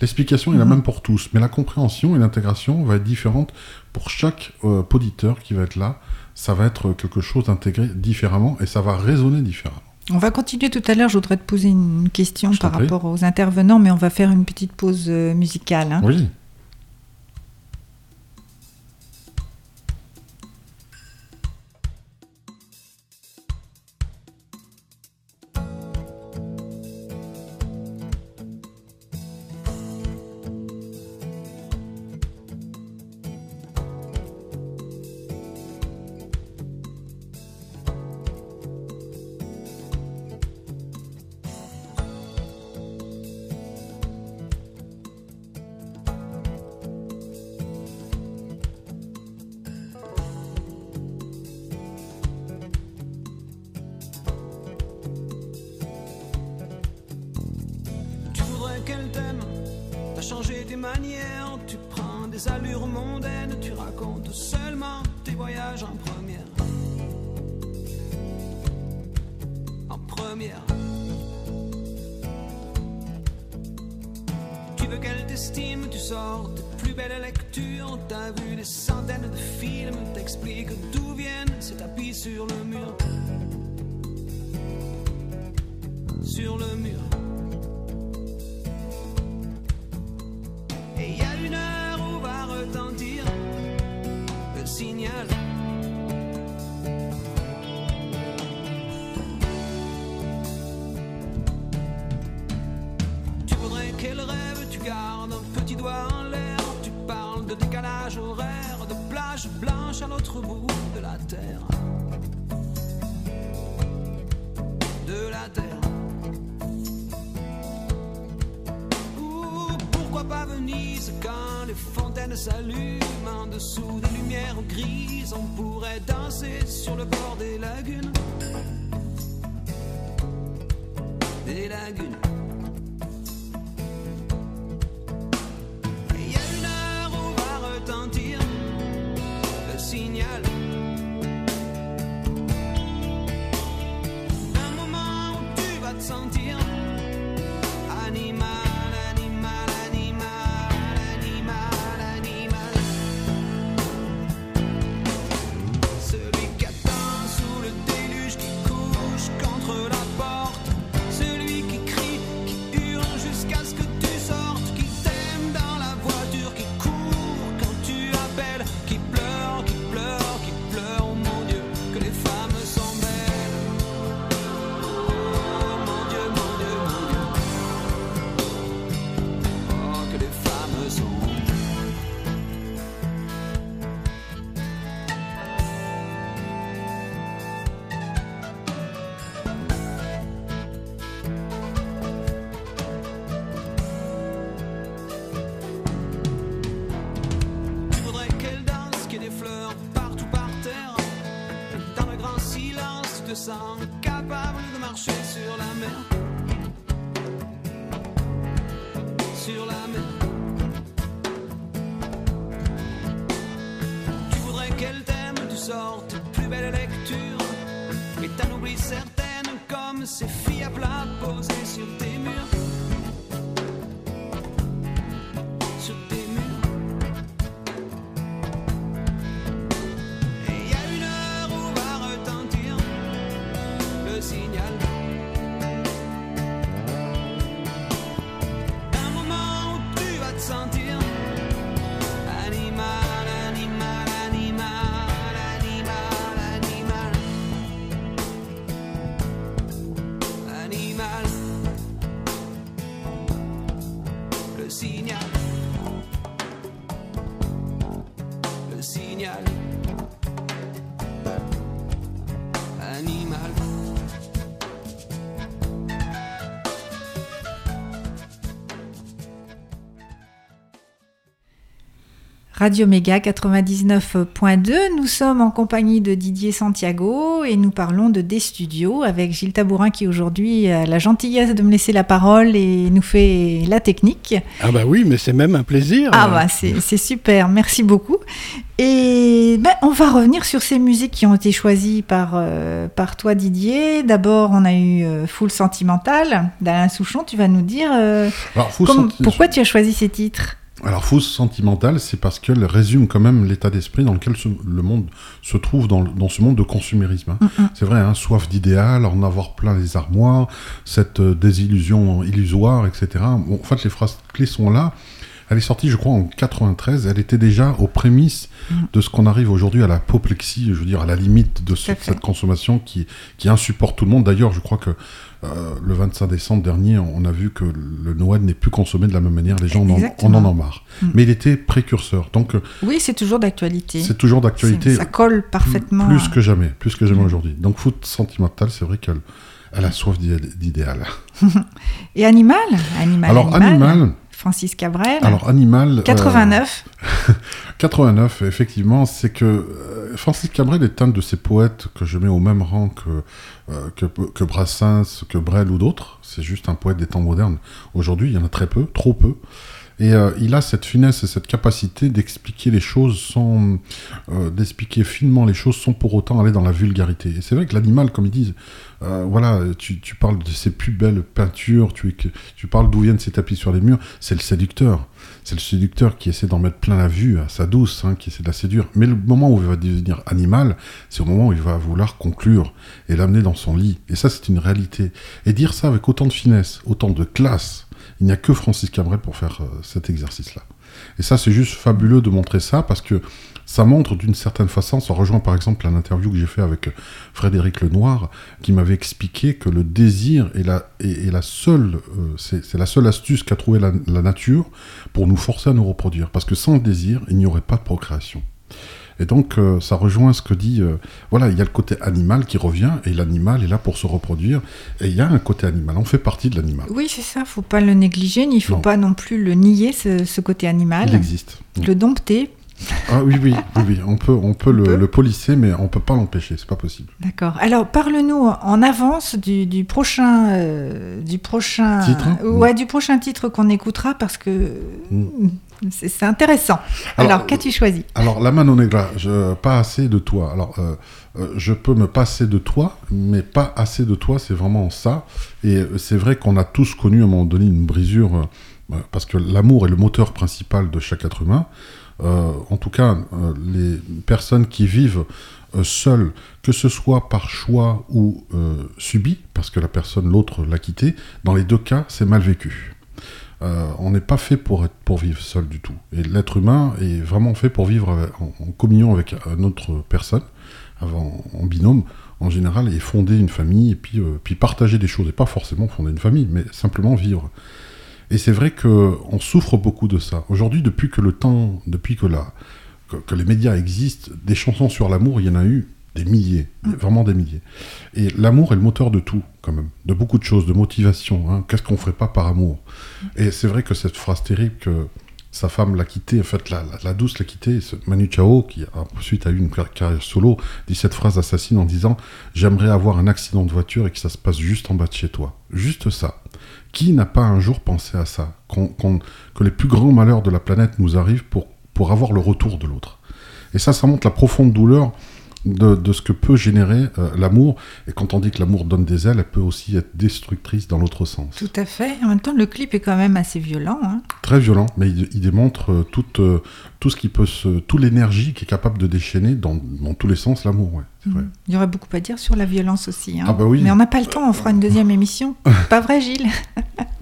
L'explication est la Mhm. même pour tous, mais la compréhension et l'intégration va être différente pour chaque euh, poditeur qui va être là. Ça va être quelque chose intégré différemment et ça va résonner différemment. On va continuer tout à l'heure. Je voudrais te poser une question Je par rapport aux intervenants, mais on va faire une petite pause euh, musicale. hein. Oui. Doigt en l'air. Tu parles de décalage horaire, de plage blanche à l'autre bout de la terre. De la terre. Ou pourquoi pas Venise quand les fontaines s'allument en dessous des lumières grises? On pourrait danser sur le bord des lagunes Des lagunes plus belle lecture Et t'en oublies certaines comme ces filles à plat posées sur tes murs. Radio Méga 99.2, nous sommes en compagnie de Didier Santiago et nous parlons de Des Studios avec Gilles Tabourin qui aujourd'hui a la gentillesse de me laisser la parole et nous fait la technique. Ah bah oui, mais c'est même un plaisir. Ah bah c'est super, merci beaucoup. Et ben, on va revenir sur ces musiques qui ont été choisies par, euh, par toi Didier. D'abord on a eu euh, Full Sentimental d'Alain Souchon, tu vas nous dire euh, Alors, comme- pourquoi tu as choisi ces titres? Alors, fausse sentimentale, c'est parce qu'elle résume quand même l'état d'esprit dans lequel le monde se trouve dans, dans ce monde de consumérisme. hein. C'est vrai, hein, soif d'idéal, en avoir plein les armoires, cette euh, désillusion illusoire, etc. Bon, en fait, les phrases clés sont là. Elle est sortie, je crois, en 93. Elle était déjà aux prémices de ce qu'on arrive aujourd'hui à l'apoplexie, je veux dire, à la limite de ce- cette consommation qui, qui insupporte tout le monde. D'ailleurs, je crois que euh, le 25 décembre dernier, on a vu que le Noël n'est plus consommé de la même manière. Les gens en, ont- Exactement. en en ont marre. Mm. Mais il était précurseur. Donc, euh, Oui, c'est toujours d'actualité. c'est toujours d'actualité. Ça colle parfaitement. Plus que jamais, plus que jamais Mm. aujourd'hui. Donc, foot sentimental, c'est vrai qu'elle elle a soif d'idé- d'idéal. (laughs) Et Animal Animal. Alors, Animal, Francis Cabrel. alors Animal. euh, 89. 89, (laughs) effectivement, c'est que euh, Francis Cabrel est un de ces poètes que je mets au même rang que, euh, que, que Brassens, que Brel ou d'autres. C'est juste un poète des temps modernes. Aujourd'hui, il y en a très peu, trop peu. Et euh, il a cette finesse et cette capacité d'expliquer les choses sans. euh, d'expliquer finement les choses sans pour autant aller dans la vulgarité. Et c'est vrai que l'animal, comme ils disent, euh, voilà, tu, parles de ses plus belles peintures, tu, parles d'où viennent ces tapis sur les murs, c'est le séducteur. C'est le séducteur qui essaie d'en mettre plein la vue à sa douce, hein, qui essaie de la séduire. Mais le moment où il va devenir animal, c'est au moment où il va vouloir conclure et l'amener dans son lit. Et ça, c'est une réalité. Et dire ça avec autant de finesse, autant de classe, il n'y a que Francis Cabrel pour faire euh, cet exercice-là. Et ça, c'est juste fabuleux de montrer ça parce que ça montre d'une certaine façon, ça rejoint par exemple un interview que j'ai fait avec Frédéric Lenoir, qui m'avait expliqué que le désir est la, seule, euh, c'est la seule astuce qu'a trouvé la, la nature pour nous forcer à nous reproduire. Parce que sans le désir, il n'y aurait pas de procréation. Et donc, euh, ça rejoint ce que dit. euh, voilà, il y a le côté animal qui revient, et l'animal est là pour se reproduire. Et il y a un côté animal, on fait partie de l'animal. Oui, c'est ça. Faut pas le négliger, ni faut Non. pas non plus le nier, ce, ce côté animal. Il existe. Le dompter. Ah oui, oui, oui, oui. On peut, on peut, On le, peut le polisser, mais on peut pas l'empêcher, c'est pas possible. D'accord. Alors, parle-nous en avance du, du prochain, euh, du prochain, Titre ouais, du prochain titre qu'on écoutera parce que Mm. C'est intéressant. Alors, Alors, qu'as-tu choisi? Alors, la mano negra, je, pas assez de toi. Alors, euh, euh, je peux me passer de toi, mais pas assez de toi, c'est vraiment ça. Et euh, c'est vrai qu'on a tous connu à un moment donné une brisure, euh, euh, parce que l'amour est le moteur principal de chaque être humain. Euh, en tout cas, euh, les personnes qui vivent euh, seules, que ce soit par choix ou euh, subi, parce que la personne, l'autre, l'a quitté, dans les deux cas, c'est mal vécu. Euh, on n'est pas fait pour, être, pour vivre seul du tout. Et l'être humain est vraiment fait pour vivre avec- en, en communion avec une autre personne, avant, en binôme, en général, et fonder une famille, et puis, euh, puis partager des choses. Et pas forcément fonder une famille, mais simplement vivre. Et c'est vrai qu'on souffre beaucoup de ça. Aujourd'hui, depuis que le temps, depuis que, la, que, que les médias existent, des chansons sur l'amour, il y en a eu des milliers, vraiment des milliers. Et l'amour est le moteur de tout, de beaucoup de choses, de motivation. hein. Qu'est-ce qu'on ferait pas par amour? Et c'est vrai que cette phrase terrible que sa femme l'a quitté, en fait, la, la, douce l'a quitté, Manu Chao, qui ensuite a eu une car- carrière solo, dit cette phrase assassine en disant J'aimerais avoir un accident de voiture et que ça se passe juste en bas de chez toi. Juste ça. Qui n'a pas un jour pensé à ça? Que les plus grands malheurs de la planète nous arrivent pour, pour avoir le retour de l'autre. Et ça, ça montre la profonde douleur de, de ce que peut générer euh, l'amour. Et quand on dit que l'amour donne des ailes, elle peut aussi être destructrice dans l'autre sens. Tout à fait. En même temps, le clip est quand même assez violent. hein. Très violent, mais il, il démontre euh, toute, euh, tout ce qui peut se, toute l'énergie qui est capable de déchaîner dans, dans tous les sens l'amour. Ouais, vrai. Il y aurait beaucoup à dire sur la violence aussi. hein. Ah bah oui. Mais on n'a pas le temps, on fera une deuxième émission. pas vrai, Gilles? (laughs)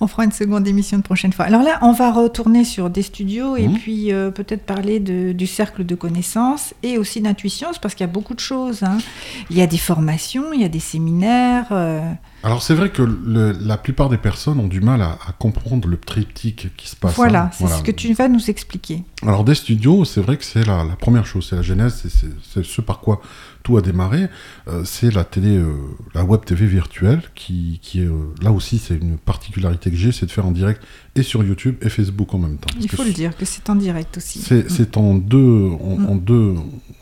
On fera une seconde émission de prochaine fois. Alors là, on va retourner sur des studios et Mhm. puis euh, peut-être parler de- du cercle de connaissances et aussi d'intuition, parce qu'il y a beaucoup de choses. hein. Il y a des formations, il y a des séminaires. euh, Alors c'est vrai que le- la plupart des personnes ont du mal à, à comprendre le triptyque qui se passe. voilà, hein. c'est ce que tu vas nous expliquer. Alors des studios, c'est vrai que c'est la, la première chose, c'est la genèse, c'est ce par quoi tout a démarré. Euh, c'est la télé, euh, la web TV virtuelle qui, qui est euh, là aussi, c'est une particularité que j'ai, c'est de faire en direct et sur YouTube et Facebook en même temps. Parce Il que faut le dire que c'est en direct aussi. C'est c'est en deux, en, en deux,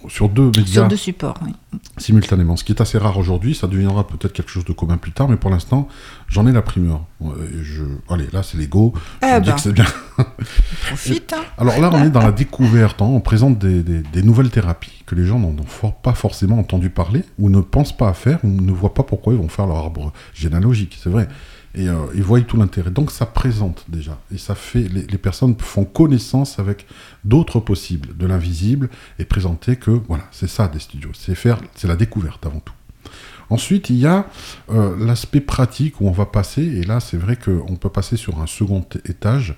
sur deux médias Sur deux supports, oui. simultanément. Ce qui est assez rare aujourd'hui, ça deviendra peut-être quelque chose de commun plus tard, mais pour l'instant, j'en ai la primeur. Je... Allez, là c'est l'ego. Je Ah me dis bah. que c'est bien. (laughs) Profite. hein. Alors là, on est dans la découverte. hein. On présente des, des- des nouvelles thérapies que les gens n'en ont for- pas forcément entendu parler, ou ne pensent pas à faire, ou ne voient pas pourquoi ils vont faire leur arbre généalogique. C'est vrai. Et euh, ils voient tout l'intérêt. Donc ça présente déjà. Et ça fait. Les, personnes font connaissance avec d'autres possibles, de l'invisible, et présenter que, voilà, c'est ça des studios. C'est faire. C'est la découverte avant tout. Ensuite, il y a euh, l'aspect pratique où on va passer, et là c'est vrai qu'on peut passer sur un second étage.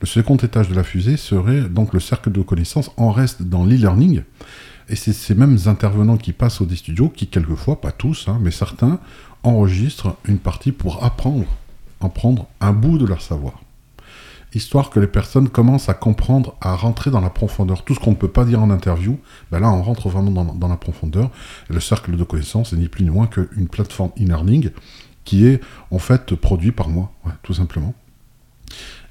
Le second étage de la fusée serait donc le cercle de connaissances. On reste dans l'e-learning, et c'est ces mêmes intervenants qui passent au des studios qui, quelquefois, pas tous, hein, mais certains, enregistrent une partie pour apprendre, en prendre un bout de leur savoir. Histoire que les personnes commencent à comprendre, à rentrer dans la profondeur. Tout ce qu'on ne peut pas dire en interview, ben là on rentre vraiment dans, la profondeur. Et le cercle de connaissances est ni plus ni moins qu'une plateforme e-learning qui est en fait produit par moi, tout simplement.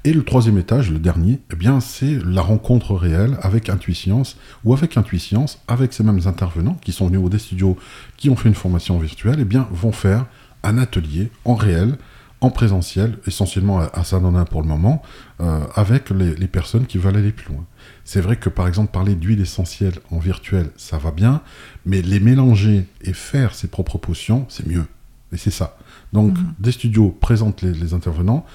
Et le troisième étage, le dernier, eh bien, c'est la rencontre réelle avec Intuiscience ou avec Intuiscience, avec ces mêmes intervenants qui sont venus au des studios, qui ont fait une formation virtuelle, eh bien, vont faire un atelier en réel, en présentiel, essentiellement à, Saint-Donin pour le moment, euh, avec les, les personnes qui veulent aller plus loin. C'est vrai que par exemple parler d'huile essentielle en virtuel, ça va bien, mais les mélanger et faire ses propres potions, c'est mieux. Et c'est ça. Donc, des studios présentent les, les intervenants.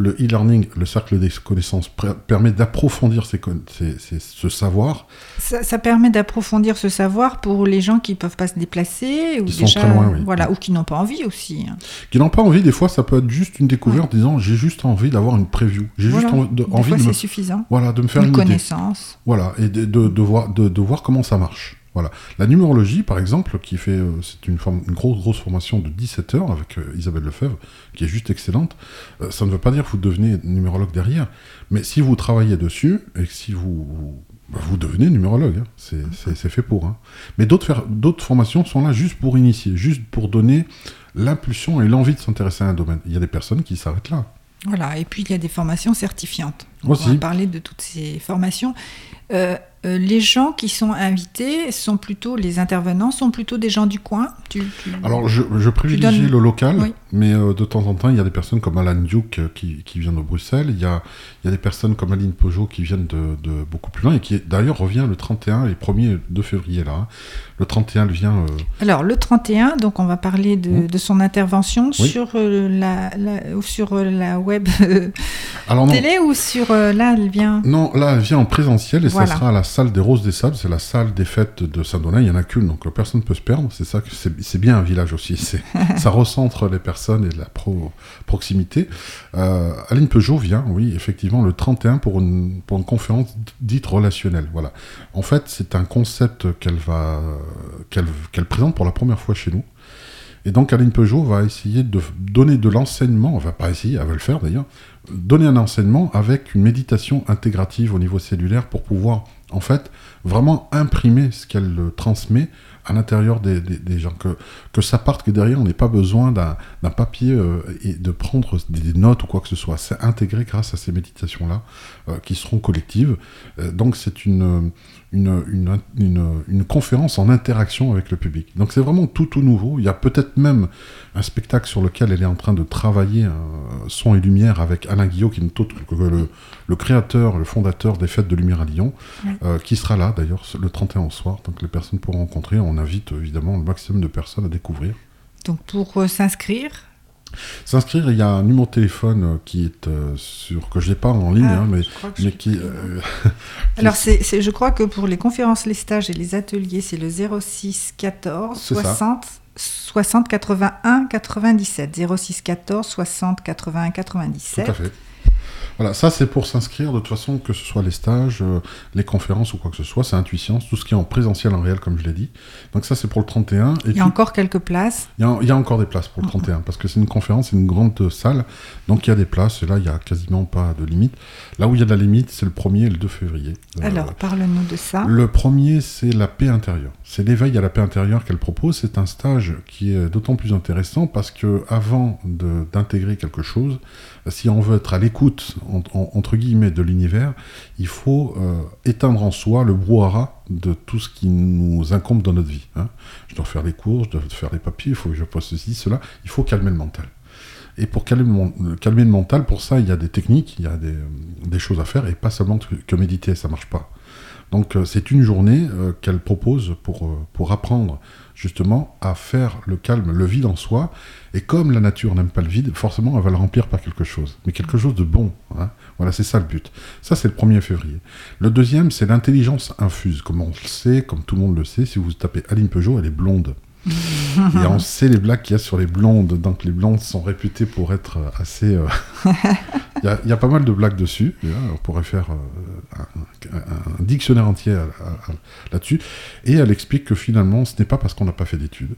Le e-learning, le cercle des connaissances, permet d'approfondir ces con- ces- ces- ce savoir. Ça, ça permet d'approfondir ce savoir pour les gens qui peuvent pas se déplacer ou Qui sont déjà, très loin, oui. voilà, ou qui n'ont pas envie aussi. hein. Qui n'ont pas envie, des fois, ça peut être juste une découverte disant j'ai juste envie d'avoir une preview. J'ai Voilà. juste envie de, envie fois, de c'est me, suffisant. voilà, de me faire Une une idée. connaissance. Voilà, et de, de, de voir, de, de voir comment ça marche. Voilà. La numérologie, par exemple, qui fait, euh, c'est une, forme- une grosse, grosse formation de 17 heures avec euh, Isabelle Lefebvre, qui est juste excellente. Euh, ça ne veut pas dire que vous devenez numérologue derrière, mais si vous travaillez dessus et que si vous, vous, bah, vous devenez numérologue, hein. c'est, fait pour. hein. Mais d'autres, formations sont là juste pour initier, juste pour donner l'impulsion et l'envie de s'intéresser à un domaine. Il y a des personnes qui s'arrêtent là. Voilà, et puis il y a des formations certifiantes. On va parler de toutes ces formations. Euh, euh, les gens qui sont invités sont plutôt, les intervenants sont plutôt des gens du coin. Tu, tu- Alors, je, je privilégie donnes- le local, Oui. mais euh, de temps en temps, il y a des personnes comme Alan Duke euh, qui, qui vient de Bruxelles. Il y a, il y a des personnes comme Aline Peugeot qui viennent de, de beaucoup plus loin et qui, d'ailleurs, revient le 31 et 1er de février, là. hein. Le 31, elle vient... euh, Alors, le 31, donc on va parler de, Mmh. de son intervention Oui. sur, la, sur la web (laughs) non, télé ou sur. là, elle vient. non, là, elle vient en présentiel et Voilà. ça sera à la salle des Roses des Sables. C'est la salle des fêtes de Saint-Donat. Il y en a qu'une, donc personne ne peut se perdre. C'est ça c'est bien un village aussi. (laughs) Ça recentre les personnes et la pro- proximité. Euh, Aline Peugeot vient, oui, effectivement, le 31 pour une, pour une conférence dite relationnelle. Voilà. En fait, c'est un concept qu'elle va qu'elle présente pour la première fois chez nous. Et donc Aline Peugeot va essayer de donner de l'enseignement, on va pas essayer, elle va le faire d'ailleurs, donner un enseignement avec une méditation intégrative au niveau cellulaire pour pouvoir en fait vraiment imprimer ce qu'elle euh, transmet à l'intérieur des, gens, que, que ça parte, que derrière on n'ait pas besoin d'un papier euh, et de prendre des, notes ou quoi que ce soit. C'est intégré grâce à ces méditations-là euh, qui seront collectives. Donc c'est une, une, une, une, une conférence en interaction avec le public. Donc c'est vraiment tout tout nouveau. Il y a peut-être même un spectacle sur lequel elle est en train de travailler, euh, son et lumière, avec Alain Guillot, qui est le, le créateur, le fondateur des Fêtes de Lumière à Lyon, euh, qui sera là d'ailleurs le 31 au soir. Donc les personnes pourront rencontrer. On invite évidemment le maximum de personnes à découvrir. Donc pour euh, s'inscrire, S'inscrire, il y a un numéro de téléphone euh, qui est euh, sur que je n'ai pas en ligne, Ah, hein, mais, je crois que je mais qui, euh, (laughs) Alors, c'est, c'est- je crois que pour les conférences, les stages et les ateliers, c'est le 06 14 C'est ça. 60 60 81 97. 06 14 60 81 97. Tout à fait. Voilà, ça c'est pour s'inscrire de toute façon, que ce soit les stages, euh, les conférences ou quoi que ce soit, c'est intuition, tout ce qui est en présentiel, en réel, comme je l'ai dit. Donc ça c'est pour le 31. Et Il y a encore quelques places. il y a- il y a encore des places pour le 31, parce que c'est une conférence, c'est une grande salle, donc il y a des places, et là il n'y a quasiment pas de limite. Là où il y a de la limite, c'est le 1er et le 2 février. Euh, Alors, parle-nous de ça. le premier, c'est la paix intérieure. C'est l'éveil à la paix intérieure qu'elle propose. C'est un stage qui est d'autant plus intéressant parce que avant d'intégrer quelque chose, si on veut être à l'écoute en- en- entre guillemets de l'univers, il faut euh, éteindre en soi le brouhaha de tout ce qui nous incombe dans notre vie. hein. Je dois faire les courses, je dois faire les papiers, il faut que je fasse ceci, cela. Il faut calmer le mental. Et pour calmer le, mon- euh, calmer le mental, pour ça, il y a des techniques, il y a des, euh, des choses à faire, et pas seulement que méditer, ça marche pas. Donc euh, c'est une journée euh, qu'elle propose pour, euh, pour apprendre justement à faire le calme, le vide en soi. Et comme la nature n'aime pas le vide, forcément elle va le remplir par quelque chose. Mais quelque chose de bon. hein. Voilà, c'est ça le but. Ça c'est le 1er février. Le deuxième, c'est l'intelligence infuse. Comme on le sait, comme tout le monde le sait, si vous tapez Aline Peugeot, elle est blonde. Et on sait les blagues qu'il y a sur les blondes. Donc les blondes sont réputées pour être euh, assez... euh, (laughs) Il y, a- pas mal de blagues dessus. Là, on pourrait faire euh, un, dictionnaire entier là-dessus. Et elle explique que finalement, ce n'est pas parce qu'on n'a pas fait d'études,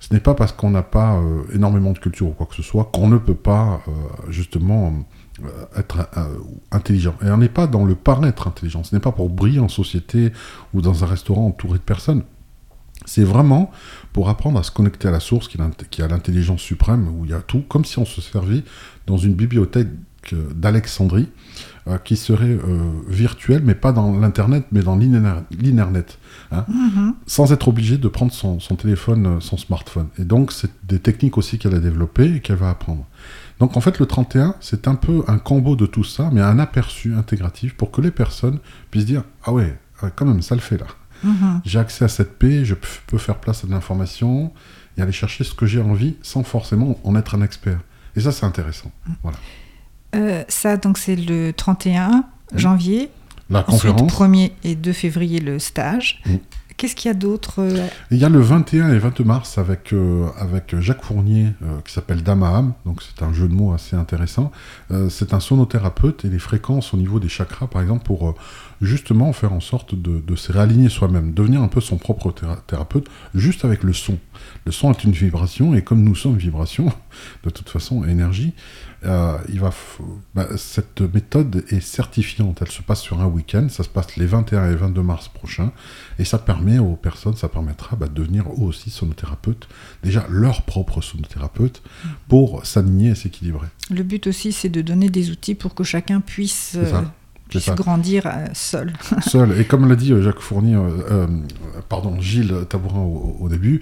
ce n'est pas parce qu'on n'a pas euh, énormément de culture ou quoi que ce soit qu'on ne peut pas euh, justement euh, être euh, intelligent. Et on n'est pas dans le paraître intelligent. Ce n'est pas pour briller en société ou dans un restaurant entouré de personnes. C'est vraiment pour apprendre à se connecter à la source qui a l'intelligence suprême, où il y a tout, comme si on se servait dans une bibliothèque euh, d'Alexandrie, euh, qui serait euh, virtuelle, mais pas dans l'Internet, mais dans l'Internet. hein, Mhm. sans être obligé de prendre son, son téléphone, son smartphone. Et donc, c'est des techniques aussi qu'elle a développées et qu'elle va apprendre. Donc, en fait, le 31, c'est un peu un combo de tout ça, mais un aperçu intégratif pour que les personnes puissent dire Ah ouais, quand même, ça le fait là. Mhm. J'ai accès à cette paix, je peux faire place à de l'information et aller chercher ce que j'ai envie sans forcément en être un expert. Et ça, c'est intéressant. Voilà. Euh, ça, donc, c'est le 31 janvier. La Ensuite, conférence. 1er et 2 février, le stage. Qu'est-ce qu'il y a d'autre euh, Il y a le 21 et 22 mars avec, euh, avec Jacques Fournier euh, qui s'appelle âme, donc c'est un jeu de mots assez intéressant. Euh, c'est un sonothérapeute et les fréquences au niveau des chakras, par exemple, pour justement faire en sorte de, de se réaligner soi-même, devenir un peu son propre théra- thérapeute, juste avec le son. Le son est une vibration et comme nous sommes vibration, (laughs) de toute façon, énergie, euh, il va bah, cette méthode est certifiante. Elle se passe sur un week-end, ça se passe les 21 et 22 mars prochains. Et ça permet aux personnes, ça permettra bah, de devenir eux aussi sonothérapeutes, déjà leur propre sonothérapeute, pour s'aligner et s'équilibrer. Le but aussi, c'est de donner des outils pour que chacun puisse, Ça. grandir euh, seul. (laughs) Seul. Et comme l'a dit euh, Jacques Fournier, euh, euh, pardon, Gilles Tabourin au, au début,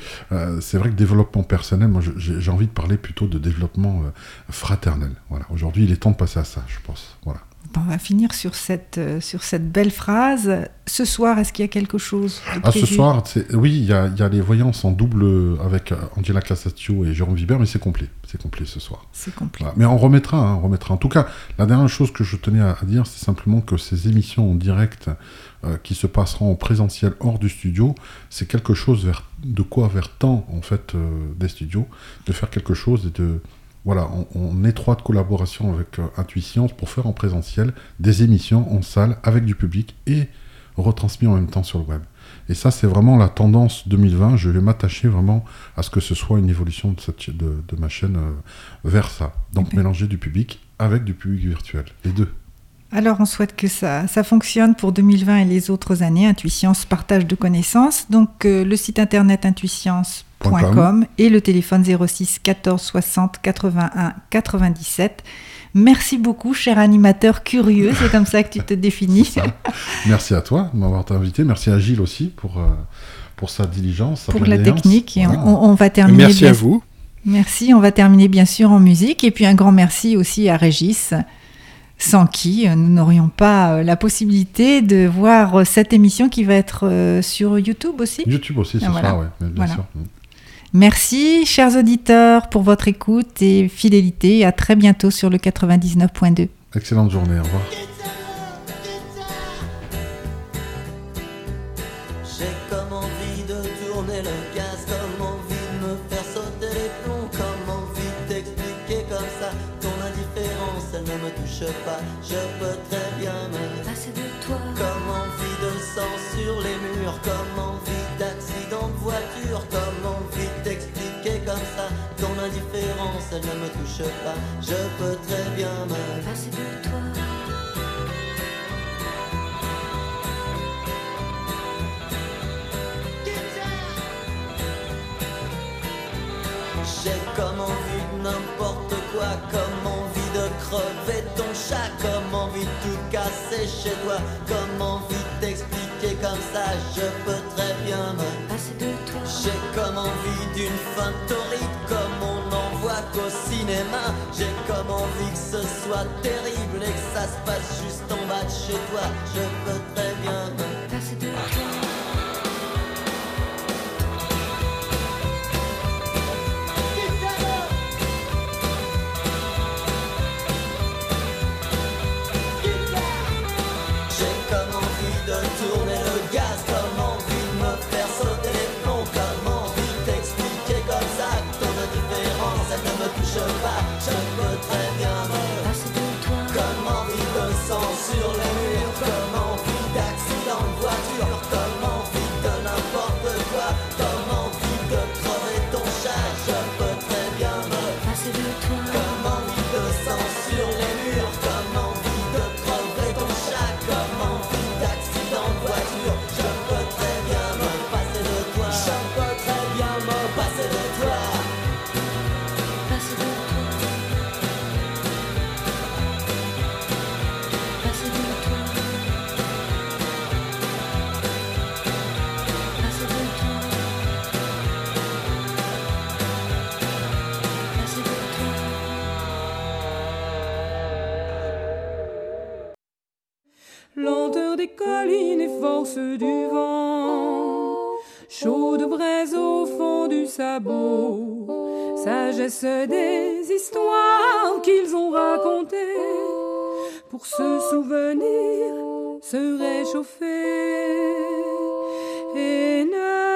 c'est vrai que développement personnel, moi j'ai j'ai envie de parler plutôt de développement fraternel. Voilà. Aujourd'hui, il est temps de passer à ça, je pense. Voilà. On va finir sur cette, sur cette belle phrase. Ce soir, est-ce qu'il y a quelque chose Ah, ce soir, oui, il y a, il y a les voyances en double avec Angela Classatio et Jérôme Vibert, mais c'est complet. C'est complet ce soir. C'est complet. Voilà. Mais on remettra, hein, on remettra. En tout cas, la dernière chose que je tenais à, à dire, c'est simplement que ces émissions en direct euh, qui se passeront en présentiel hors du studio, c'est quelque chose vers, de quoi vers temps en fait euh, des studios, de faire quelque chose et de voilà, en, en étroite collaboration avec euh, Intuition pour faire en présentiel des émissions en salle avec du public et retransmis en même temps sur le web. Et ça, c'est vraiment la tendance 2020. Je vais m'attacher vraiment à ce que ce soit une évolution de, cette, cha- de, de ma chaîne euh, vers ça. Donc mélanger du public avec du public virtuel. Les deux. Alors, on souhaite que ça, ça, fonctionne pour 2020 et les autres années. Intuiscience, partage de connaissances. Donc, euh, le site internet intuiscience.com et le téléphone 06 14 60 81 97. Merci beaucoup, cher animateur curieux. C'est comme ça que tu te (laughs) définis. Merci à toi de m'avoir invité. Merci à Gilles aussi pour, euh, pour sa diligence. Sa pour la technique. Et on, on, va terminer. Merci à vous. Merci. On va terminer bien sûr en musique. Et puis un grand merci aussi à Régis sans qui euh, nous n'aurions pas euh, la possibilité de voir cette émission qui va être sur YouTube aussi. YouTube aussi, c'est ça, oui, bien sûr. Merci, chers auditeurs, pour votre écoute et fidélité. À très bientôt sur le 99.2. Excellente journée, au revoir. Touche pas. Je peux très bien me passer de toi. J'ai comme envie de n'importe quoi, comme envie de crever ton chat, comme envie de tout casser chez toi, comme envie t'expliquer comme ça, je peux très bien me passer de toi. J'ai comme envie d'une fin horrible, comme on n'en voit qu'au cinéma. J'ai comme envie que ce soit terrible et que ça se passe juste en bas de chez toi, je peux très bien passer de toi. collines du vent, chaude braise au fond du sabot, sagesse des histoires qu'ils ont racontées, pour se souvenir, se réchauffer et ne